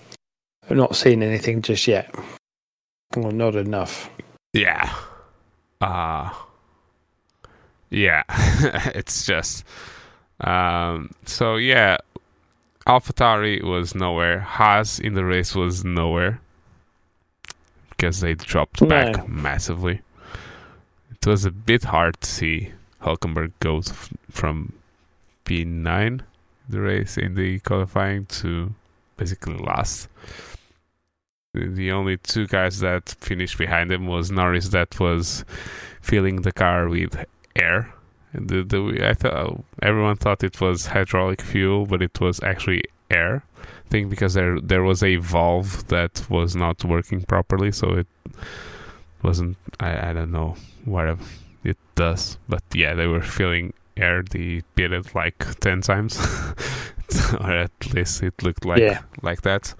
I've not seen anything just yet. Well, not enough. Yeah. Uh yeah. it's just um so yeah, AlphaTauri was nowhere. Haas in the race was nowhere because they dropped no. back massively. It was a bit hard to see Hulkenberg goes f- from P9 the race in the qualifying to basically last. The, only two guys that finished behind him was Norris that was filling the car with air. And the, the I thought everyone thought it was hydraulic fuel, but it was actually air. I think because there there was a valve that was not working properly, so it wasn't. I I don't know whatever it does. But yeah, they were filling aired, he beat it like ten times, or at least it looked like Yeah. like that.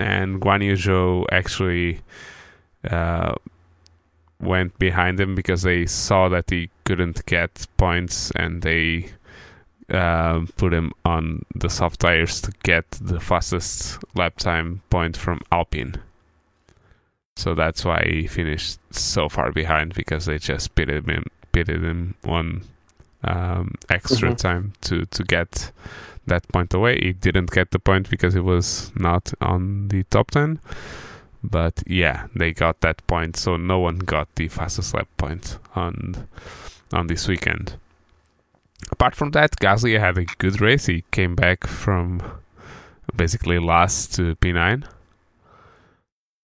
And Guan Yu Zhou actually uh, went behind him because they saw that he couldn't get points, and they um, put him on the soft tires to get the fastest lap time point from Alpine. So that's why he finished so far behind because they just pitted him pitted him one um, extra Mhm. time to to get that point away. He didn't get the point because he was not on the top ten. But yeah, they got that point, so no one got the fastest lap point on on this weekend. Apart from that, Gasly had a good race. He came back from basically last to P9.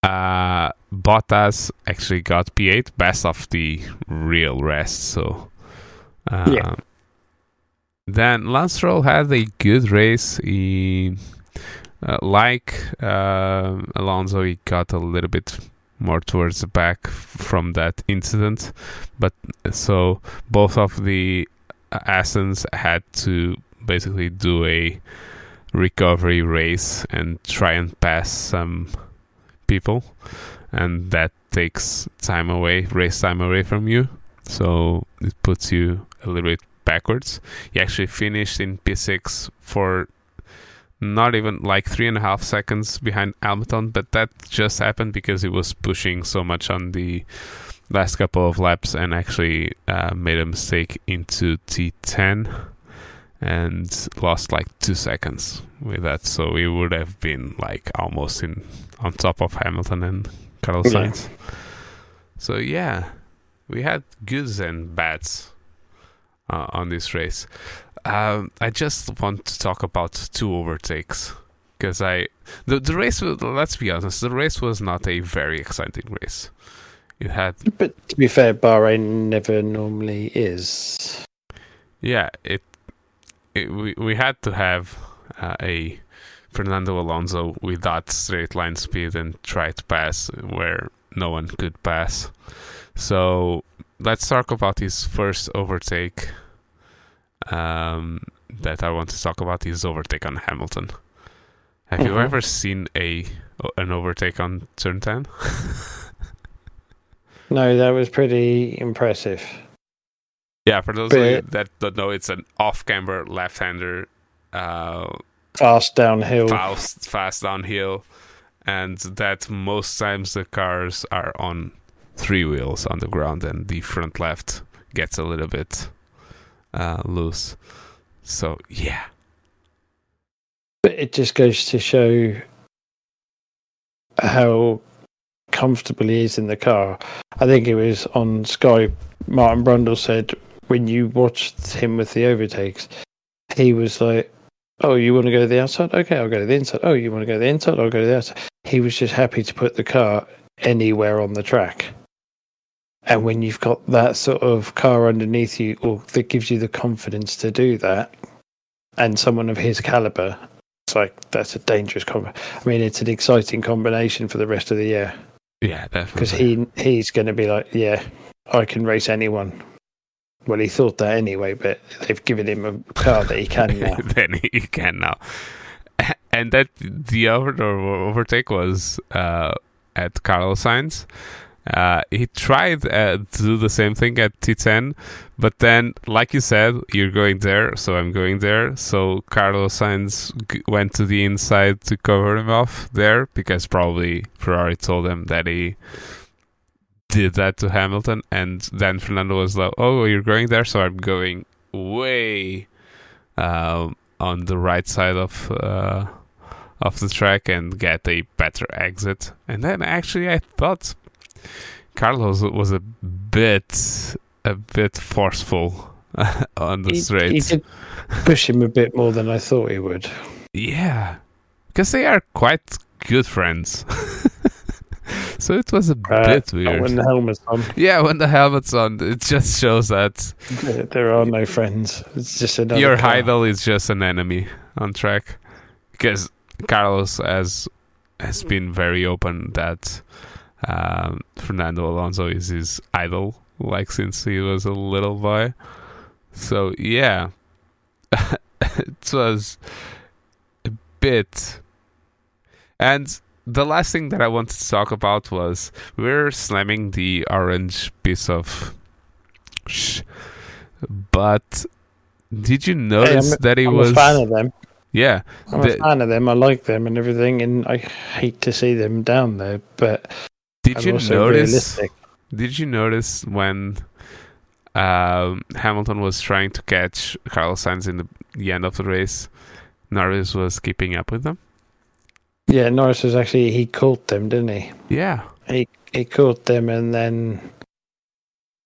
Uh, Bottas actually got P8, best of the real rest. So, uh, Yeah. Then Lance Stroll had a good race. He, uh, like uh, Alonso, he got a little bit more towards the back from that incident. But so both of the Astons had to basically do a recovery race and try and pass some people, and that takes time away, race time away from you. So it puts you a little bit backwards. He actually finished in P6 for not even like three and a half seconds behind Hamilton, but that just happened because he was pushing so much on the last couple of laps and actually uh, made a mistake into T10 and lost like two seconds with that. So he would have been like almost in on top of Hamilton and Carlos Yeah. Sainz. So yeah, we had goods and bads uh, on this race. Um, I just want to talk about two overtakes because I the the race. Was, let's be honest, the race was not a very exciting race. It had But to be fair, Bahrain never normally is. yeah it, it we we had to have uh, a Fernando Alonso with that straight line speed and try to pass where no one could pass. So let's talk about his first overtake. Um, that I want to talk about is overtake on Hamilton. Have you Mhm. ever seen a an overtake on turn ten? No, that was pretty impressive. Yeah, for those of you But- that don't know, it's an off-camber left-hander, uh, Fast downhill. fast, fast downhill, and that most times the cars are on three wheels on the ground, and the front left gets a little bit uh, loose. So yeah, But it just goes to show how comfortable he is in the car. I think it was on Sky. Martin Brundle said when you watched him with the overtakes, he was like, "Oh, you want to go to the outside? Okay, I'll go to the inside. Oh, you want to go to the inside? I'll go to the outside." He was just happy to put the car anywhere on the track. And when you've got that sort of car underneath you, or that gives you the confidence to do that, and someone of his caliber, it's like that's a dangerous combo. I mean, it's an exciting combination for the rest of the year yeah, definitely. because he he's going to be like, yeah, I can race anyone. Well, he thought that anyway, but they've given him a car that he can now. then he can now. And that the over, overtake was uh, at Carlos Sainz. Uh, he tried uh, to do the same thing at T10, but then, like you said, you're going there, so I'm going there. So Carlos Sainz g- went to the inside to cover him off there because probably Ferrari told him that he did that to Hamilton, and then Fernando was like, "Oh, you're going there, so I'm going way um, on the right side of uh, of the track and get a better exit." And then actually, I thought Carlos was a bit a bit forceful on the He, straight. he did push him a bit more than I thought he would. Yeah, because they are quite good friends. so it was a Uh, bit weird. when the helmet's on, yeah, when the helmet's on, it just shows that there- are no friends. It's just another your car. idol is just an enemy on track. Because Carlos has has been very open that um, Fernando Alonso is his idol, like since he was a little boy. So yeah, it was a bit. And the last thing that I wanted to talk about was we're slamming the orange piece of sh, but did you notice Hey, that he I'm was a fan of them. yeah I'm the- a fan of them. I like them and everything, and I hate to see them down there. But did I'm you notice realistic. did you notice when um, Hamilton was trying to catch Carlos Sainz in the, the end of the race Norris was keeping up with them Yeah, Norris was actually he caught them, didn't he? yeah He he caught them, and then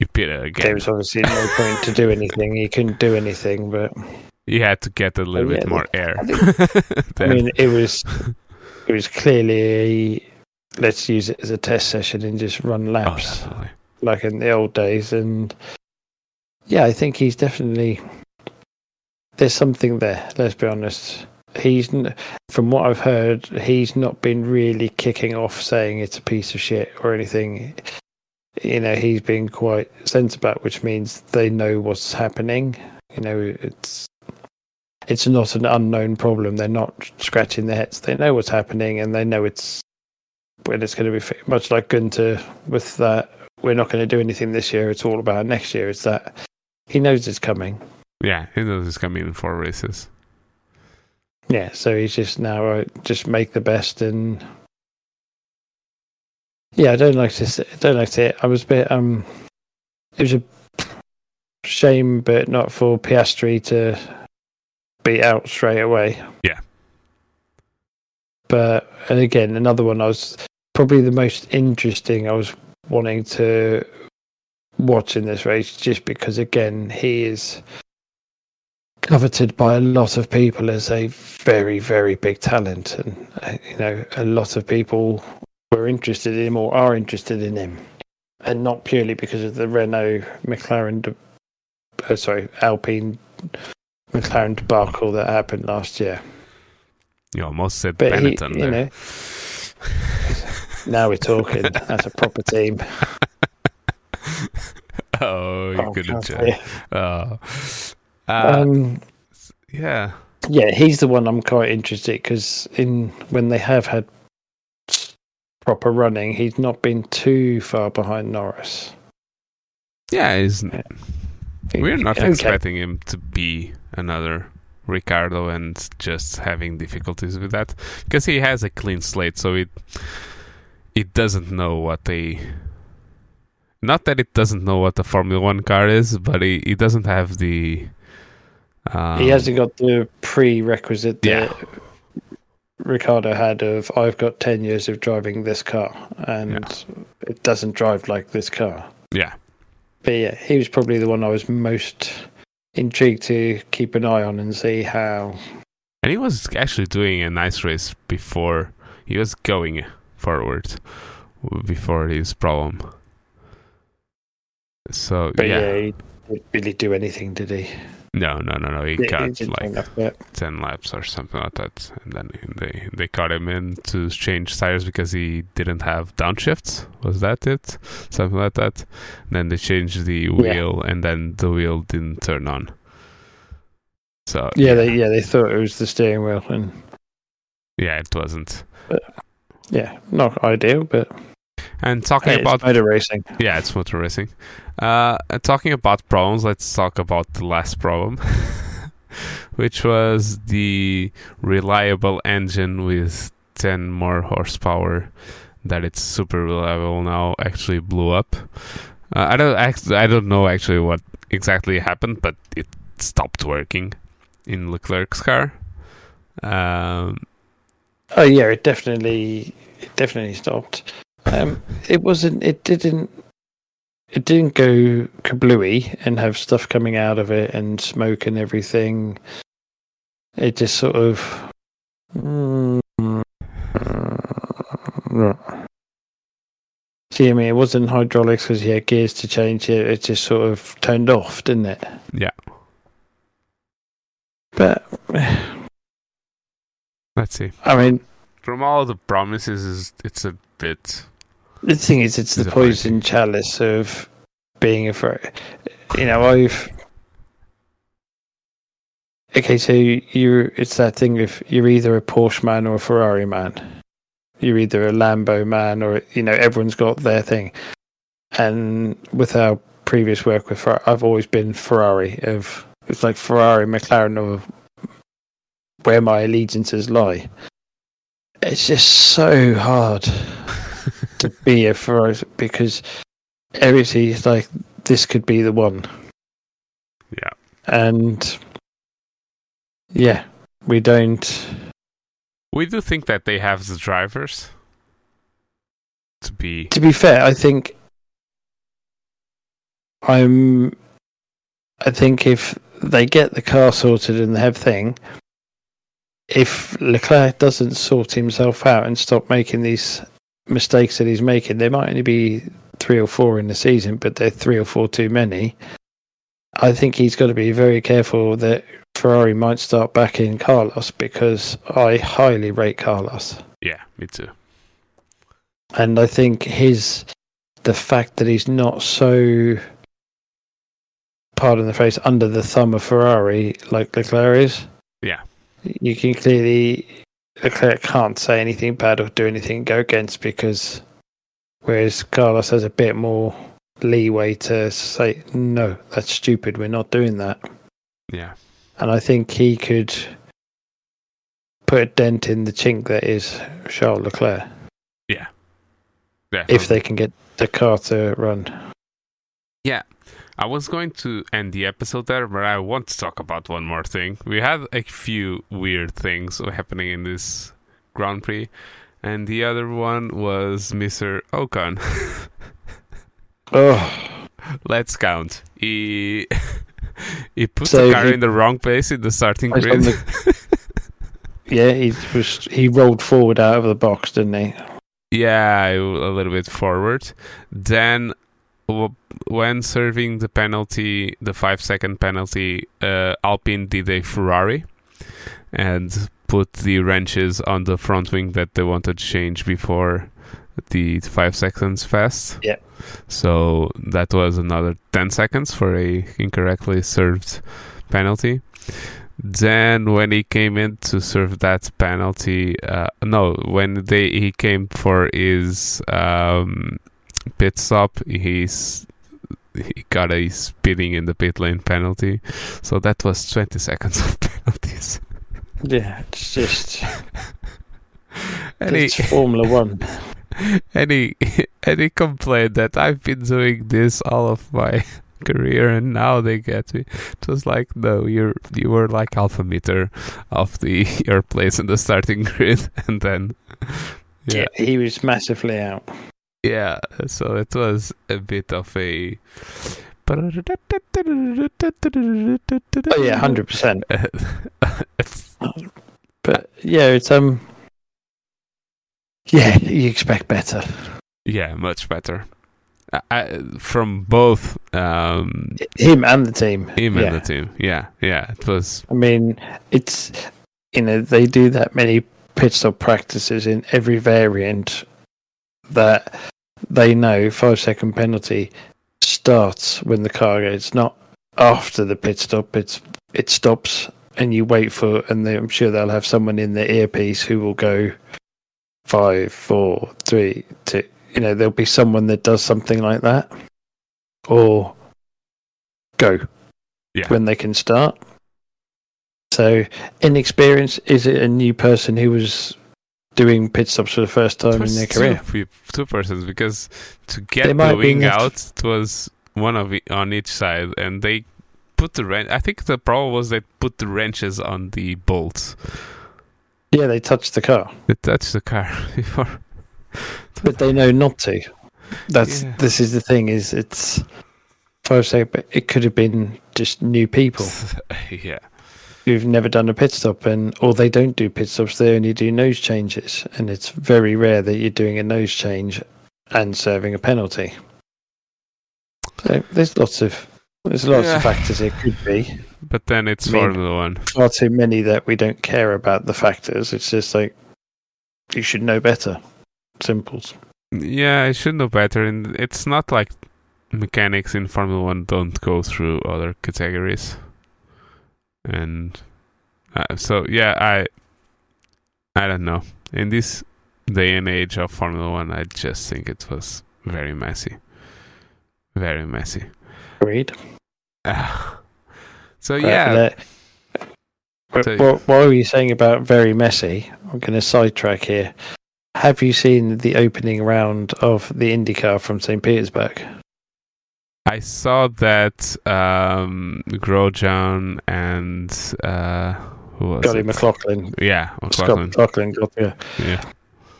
you pit it again. There was obviously no point to do anything. He couldn't do anything, but you had to get a little Oh, yeah, bit more air I Then- mean, it was it was clearly a, let's use it as a test session and just run oh, laps definitely. like in the old days. And yeah, I think he's definitely there's something there. Let's be honest. He's from what I've heard, he's not been really kicking off saying it's a piece of shit or anything. You know, he's been quite sensible, which means they know what's happening. You know, it's it's not an unknown problem. They're not scratching their heads. They know what's happening, and they know it's when it's going to be much like Gunter with that. We're not going to do anything this year. It's all about next year. It's that he knows it's coming. yeah he knows it's coming in four races Yeah, so he's just now uh, just make the best and yeah, I don't like to see, don't like to see it. I was a bit um, it was a shame, but not for Piastri to be out straight away. Yeah. But and again, another one I was probably the most interesting. I was wanting to watch in this race just because again he is coveted by a lot of people as a very very big talent. And uh, you know a lot of people were interested in him or are interested in him. And not purely because of the Renault McLaren de- uh, sorry Alpine McLaren debacle that happened last year. You almost said but he, Benetton you there. know now we're talking that's a proper team. Oh you Oh, check. say. oh uh, um yeah yeah, he's the one I'm quite interested because in when they have had proper running, he's not been too far behind Norris. yeah he's We're not Okay. expecting him to be another Ricciardo and just having difficulties with that because he has a clean slate, so it it doesn't know what a not that it doesn't know what a Formula One car is, but he, he doesn't have the um, he hasn't got the prerequisite that Yeah. Ricciardo had of I've got ten years of driving this car and it doesn't drive like this car. yeah But yeah, he was probably the one I was most intrigued to keep an eye on and see how and he was actually doing a nice race before he was going forward before his problem. So but yeah, yeah, he didn't really do anything, did he? No, no, no, no. He cut like but- 10 laps or something like that and then they they cut him in to change tires because he didn't have downshifts. Was that it? Something like that. And then they changed the wheel and then the wheel didn't turn on. So Yeah, they yeah. they thought it was the steering wheel, and yeah it wasn't. Yeah, not ideal, but and talking hey, about motor racing. yeah it's motor racing uh and talking about problems let's talk about the last problem which was the reliable engine with 10 more horsepower that it's super reliable now actually blew up. Uh, I don't actually, I don't know actually what exactly happened, but it stopped working in Leclerc's car. Um, Oh yeah, it definitely it definitely stopped. Um, it wasn't. It didn't. It didn't go kablooey and have stuff coming out of it and smoke and everything. It just sort of. Mm, See, I mean, it wasn't hydraulics because you had gears to change it. It just sort of turned off, didn't it? Yeah. But let's see. I mean, From all the promises, is it's a bit The thing is, it's the poison chalice of being a fr You know, I've okay, so you it's that thing of you're either a Porsche man or a Ferrari man. You're either a Lambo man or you know everyone's got their thing. And with our previous work with Ferrari, I've always been Ferrari. Of it's like Ferrari, McLaren, or where my allegiances lie. It's just so hard to be a Ferrari because everything is like this could be the one. Yeah. And yeah, we don't. We do think that they have the drivers to be. To be fair, I think I'm. I think if they get the car sorted and they have thing, if Leclerc doesn't sort himself out and stop making these mistakes that he's making, there might only be three or four in the season, but they're three or four too many. I think he's got to be very careful that Ferrari might start backing Carlos because I highly rate Carlos. Yeah, me too. And I think his the fact that he's not so pardon the phrase under the thumb of Ferrari like Leclerc is. Yeah. You can clearly Leclerc can't say anything bad or do anything go against because whereas Carlos has a bit more leeway to say no, that's stupid, we're not doing that. Yeah and I think he could put a dent in the chink that is Charles Leclerc. Yeah. yeah. If they can get the car to run. Yeah. I was going to end the episode there, but I want to talk about one more thing. We had a few weird things happening in this Grand Prix, and the other one was Mr. Ocon. oh. Let's count. He he put so the car he, in the wrong place in the starting grid. The, yeah, he was he rolled forward out of the box, didn't he? Yeah, a little bit forward. Then, when serving the penalty, the five second penalty, uh, Alpine did a Ferrari and put the wrenches on the front wing that they wanted to change before the five seconds fast. Yeah. So that was another 10 seconds for a incorrectly served penalty. Then when he came in to serve that penalty, uh, no, when they he came for his um, pit stop, he's he got a speeding in the pit lane penalty. So that was 20 seconds of penalties. Yeah, it's just it's Formula One. and he and he complained that I've been doing this all of my career and now they get me. It was like no, you're you were like alpha meter of the your place in the starting grid and then yeah. yeah he was massively out. Yeah, so it was a bit of a Oh yeah, hundred percent. But yeah, it's um yeah, you expect better. Yeah, much better. I, from both um, him and the team. Him yeah. and the team. Yeah, yeah. It was. I mean, it's you know they do that many pit stop practices in every variant that they know five second penalty starts when the car goes, not after the pit stop. It's it stops and you wait for, and they, I'm sure they'll have someone in the earpiece who will go five, four, three, two. You know, there'll be someone that does something like that, or go yeah. when they can start. So, inexperience is it a new person who was doing pit stops for the first time in their career? Two, two persons because to get the wing out, it was one of it on each side, and they put the wrench. I think the problem was they put the wrenches on the bolts. Yeah, they touched the car. They touched the car before, but they know not to. That's yeah. this is the thing. Is it's five seconds, but it could have been just new people. yeah, who've never done a pit stop, and or they don't do pit stops. They only do nose changes, and it's very rare that you're doing a nose change and serving a penalty. So there's lots of there's lots yeah. of factors it could be. But then it's I mean, Formula One. Far too many that we don't care about the factors. It's just like you should know better. Simples. Yeah, I should know better. And it's not like mechanics in Formula One don't go through other categories. And Uh, so yeah, I I don't know. In this day and age of Formula One, I just think it was very messy, very messy. Agreed. Uh, so yeah. So, what, what were you saying about very messy? I'm going to sidetrack here. Have you seen the opening round of the IndyCar from St. Petersburg? I saw that um, Grosjean and uh, who was Scotty? McLaughlin. Yeah, McLaughlin. Scott McLaughlin got yeah. Yeah.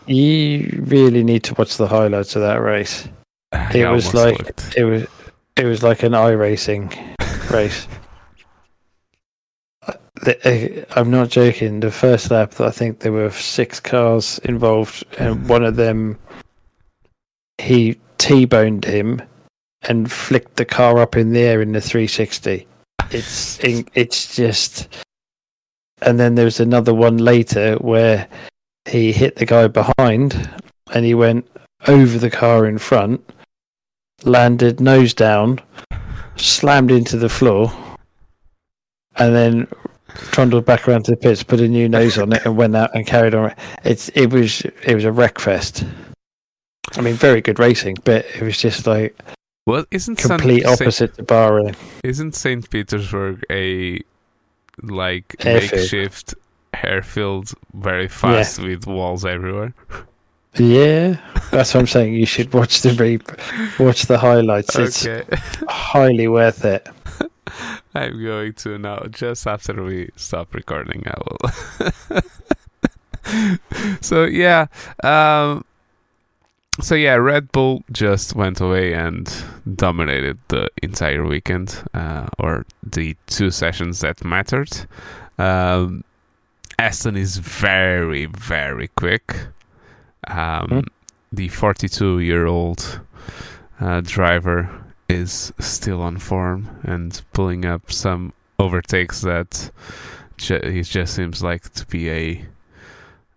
You really need to watch the highlights of that race. It was like looked. it was it was like an iRacing race. Uh, I'm not joking. The first lap, I think there were six cars involved, and one of them he t-boned him and flicked the car up in the air in the 360. It's it's just, and then there was another one later where he hit the guy behind, and he went over the car in front, landed nose down, slammed into the floor, and then trundled back around to the pits, put a new nose on it, and went out and carried on. It's it was it was a wreck fest. I mean, very good racing, but it was just like well, isn't complete Saint, opposite to Bahrain? Isn't Saint Petersburg a like Airfield. makeshift airfield, very fast yeah. with walls everywhere? Yeah, that's what I'm saying. You should watch the re- watch the highlights. Okay. It's highly worth it. I'm going to now. Just after we stop recording, I will. so yeah, um, so yeah, Red Bull just went away and dominated the entire weekend, uh, or the two sessions that mattered. Um, Aston is very, very quick. Um, mm. The 42 year old uh, driver is still on form and pulling up some overtakes that ju- he just seems like to be a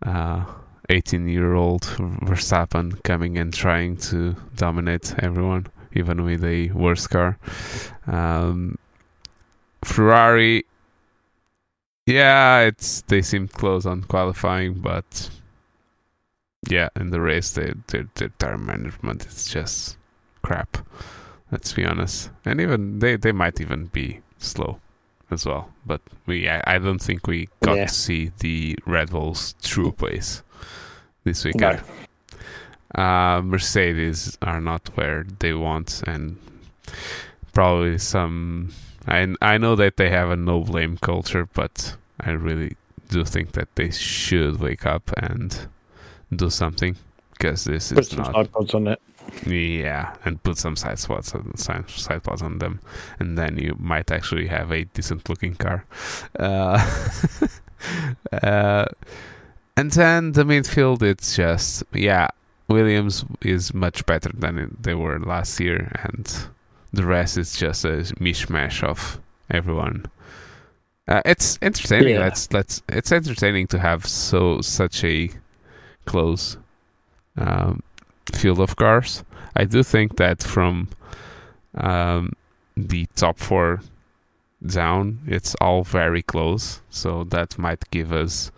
uh, 18 year old Verstappen coming and trying to dominate everyone, even with a worse car. Um, Ferrari, yeah, it's they seemed close on qualifying, but yeah, in the race, they, their, their tire management is just crap. Let's be honest, and even they they might even be slow as well. But we I, I don't think we got yeah. to see the Red Bull's true pace this weekend. No. Uh, Mercedes are not where they want, and probably some. I I know that they have a no blame culture, but I really do think that they should wake up and do something because this Put is some not. iPods on it. Yeah, and put some sidepods on side, sidepods on them, and then you might actually have a decent looking car. Uh, uh, and then the midfield, it's just yeah, Williams is much better than they were last year, and the rest is just a mishmash of everyone. Uh, it's entertaining. Yeah. Let's let's. It's entertaining to have so such a close um, field of cars. I do think that from um, the top four down, it's all very close. So that might give us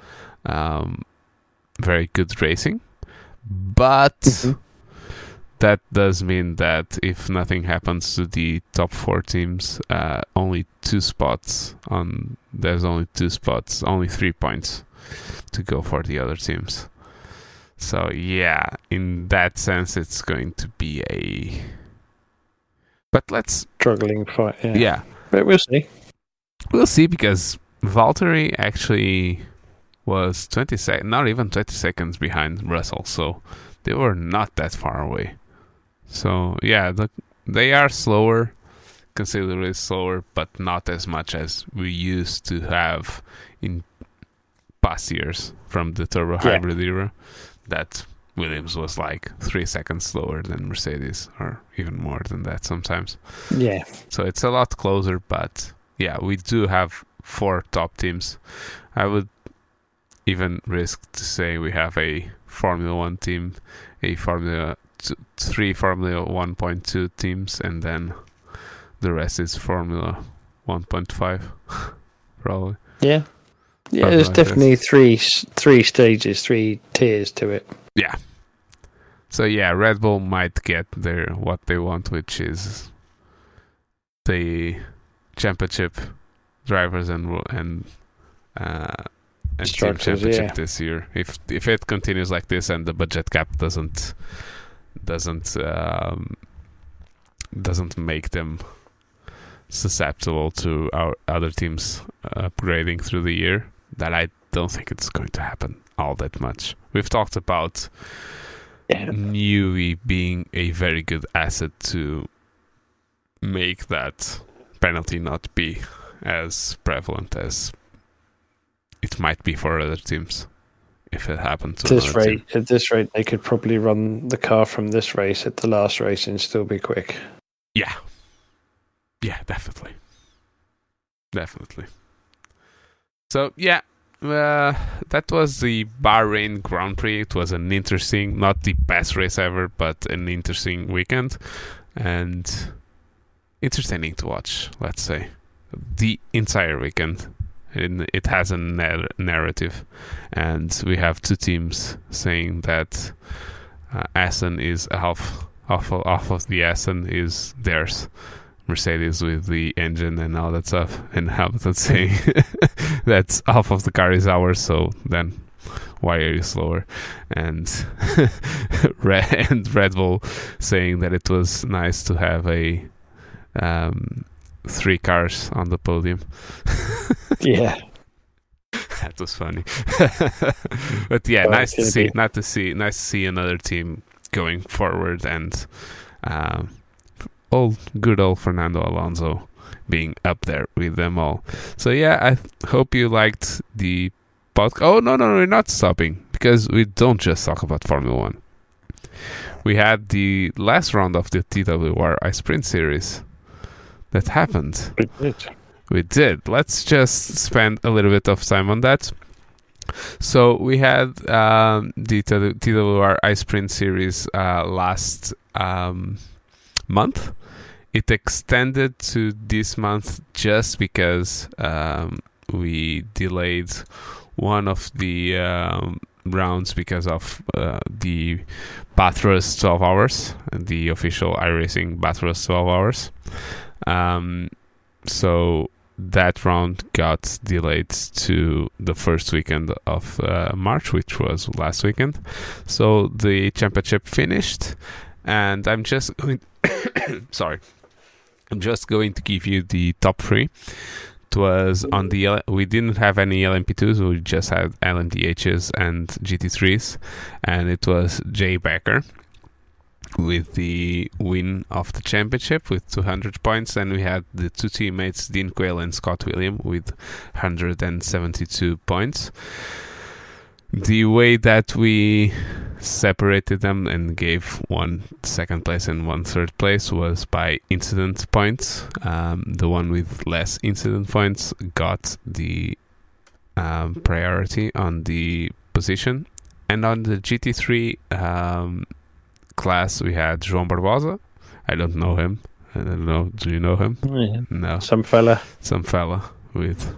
um, very good racing. But mm-hmm. that does mean that if nothing happens to the top four teams, uh, only two spots on there's only two spots, only three points to go for the other teams. So yeah, in that sense, it's going to be a. But let's struggling fight. Yeah. yeah, but we'll see. We'll see because Valtteri actually was 20 sec, not even 20 seconds behind Russell, so they were not that far away. So yeah, the, they are slower, considerably slower, but not as much as we used to have in past years from the turbo yeah. hybrid era that Williams was like three seconds slower than Mercedes, or even more than that sometimes. Yeah. So it's a lot closer, but yeah, we do have four top teams. I would even risk to say we have a Formula One team, a Formula two, three Formula 1.2 teams, and then the rest is Formula 1.5, probably. Yeah. Yeah, there's like definitely this. three three stages, three tiers to it. Yeah. So yeah, Red Bull might get their what they want, which is the championship drivers and and uh, and team championship yeah. this year. If if it continues like this and the budget cap doesn't doesn't um, doesn't make them susceptible to our other teams upgrading through the year, that I don't think it's going to happen all that much. We've talked about yeah. Newey being a very good asset to make that penalty not be as prevalent as it might be for other teams if it happens. At this rate, team. at this rate, they could probably run the car from this race at the last race and still be quick. Yeah, yeah, definitely, definitely. So yeah, uh, that was the Bahrain Grand Prix. It was an interesting, not the best race ever, but an interesting weekend and entertaining to watch. Let's say the entire weekend. It, it has a narrative, and we have two teams saying that uh, is half of, off of the Aston is theirs. Mercedes with the engine and all that stuff, and Hamilton saying that half of the car is ours. So then, why are you slower? And Red and Red Bull saying that it was nice to have a um, three cars on the podium. yeah. that was funny. but yeah, well, nice to see be. not to see nice to see another team going forward and um, old good old Fernando Alonso being up there with them all. So yeah, I hope you liked the podcast. Oh no, no, no, we're not stopping because we don't just talk about Formula One. We had the last round of the TWR iSprint series that happened. We did. We did. Let's just spend a little bit of time on that. So we had um, the TWR iSprint series uh, last um, month. It extended to this month just because um, we delayed one of the um, rounds because of uh, the Bathurst 12 hours, the official iRacing Bathurst 12 hours. Um, so that round got delayed to the first weekend of uh, March, which was last weekend. So the championship finished, and I'm just going. sorry, I'm just going to give you the top three. It was on the we didn't have any LMP2s, we just had LMDHs and GT3s, and it was Jay Becker with the win of the championship with 200 points. And we had the two teammates, Dean Quayle and Scott William, with 172 points. The way that we separated them and gave one second place and one third place was by incident points. Um, the one with less incident points got the um, priority on the position. And on the GT3, um, class, we had João Barbosa. I don't know him. I don't know. Do you know him? Yeah. No. Some fella. Some fella with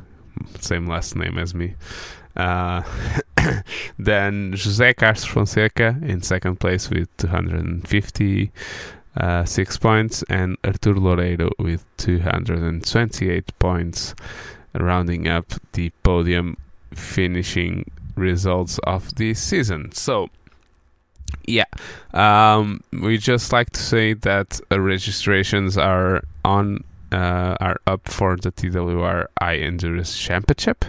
same last name as me. Uh, then José Castro Fonseca in second place with 250 uh, six points, and Artur Loureiro with 228 points, rounding up the podium finishing results of this season. So yeah, um, we just like to say that uh, registrations are on uh, are up for the TWR iEndurance Championship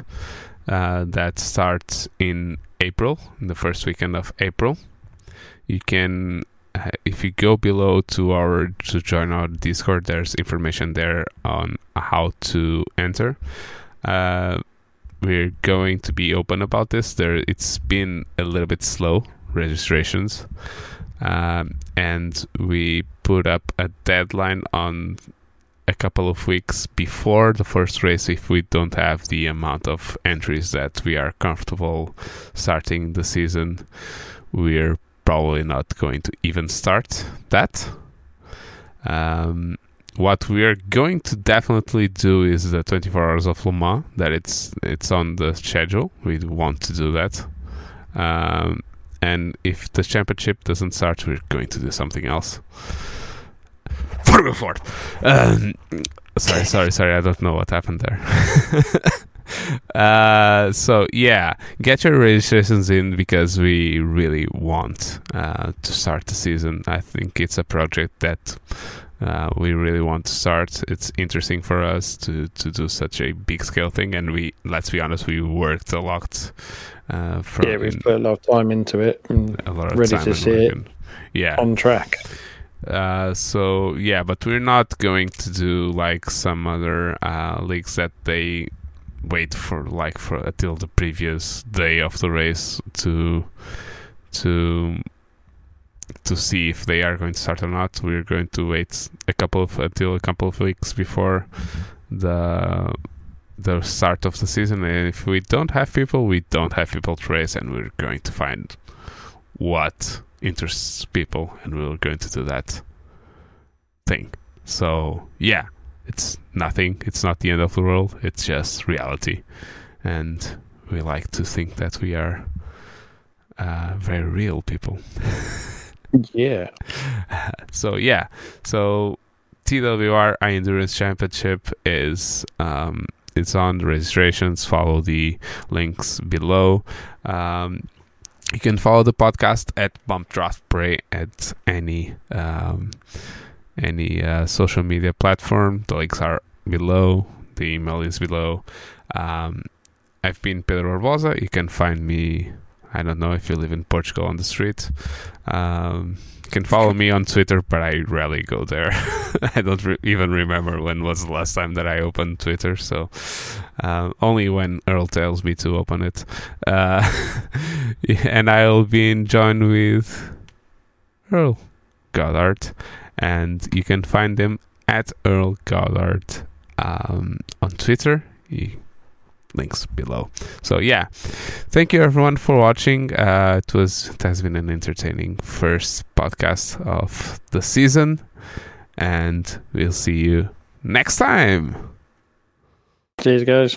uh, that starts in April, in the first weekend of April. You can, uh, if you go below to our to join our Discord, there's information there on how to enter. Uh, we're going to be open about this. There, it's been a little bit slow registrations. Um, and we put up a deadline on a couple of weeks before the first race if we don't have the amount of entries that we are comfortable starting the season. We're probably not going to even start that. Um, what we are going to definitely do is the 24 hours of Le Mans. That it's it's on the schedule. We want to do that. Um, and if the championship doesn't start, we're going to do something else. Um, sorry, sorry, sorry. I don't know what happened there. uh, so yeah, get your registrations in because we really want uh, to start the season. I think it's a project that uh, we really want to start. It's interesting for us to to do such a big scale thing, and we let's be honest, we worked a lot. Uh, yeah, we've put a lot of time into it, and a lot of ready to see it. Yeah, on track. Uh, so yeah, but we're not going to do like some other uh, leagues that they wait for like for until the previous day of the race to to to see if they are going to start or not. We're going to wait a couple of until a couple of weeks before the the start of the season. And if we don't have people, we don't have people to race, and we're going to find what interests people, and we're going to do that thing. So yeah, it's nothing. It's not the end of the world. It's just reality, and we like to think that we are uh, very real people. yeah. So yeah. So TWR iEndurance Championship is um, it's on the registrations. Follow the links below. Um, you can follow the podcast at Bump Draft Pray at any um, any uh, social media platform. The links are below. The email is below. Um, I've been Pedro Barbosa. You can find me. I don't know if you live in Portugal on the street. Um, you can follow me on Twitter, but I rarely go there. I don't re- even remember when was the last time that I opened Twitter. So uh, only when Earl tells me to open it. Uh, and I'll be joined with Earl Goddard and you can find him at Earl Goddard um, on Twitter. He, links below. So yeah, thank you everyone for watching. Uh, it was it has been an entertaining first podcast of the season, and we'll see you next time. Cheers, guys.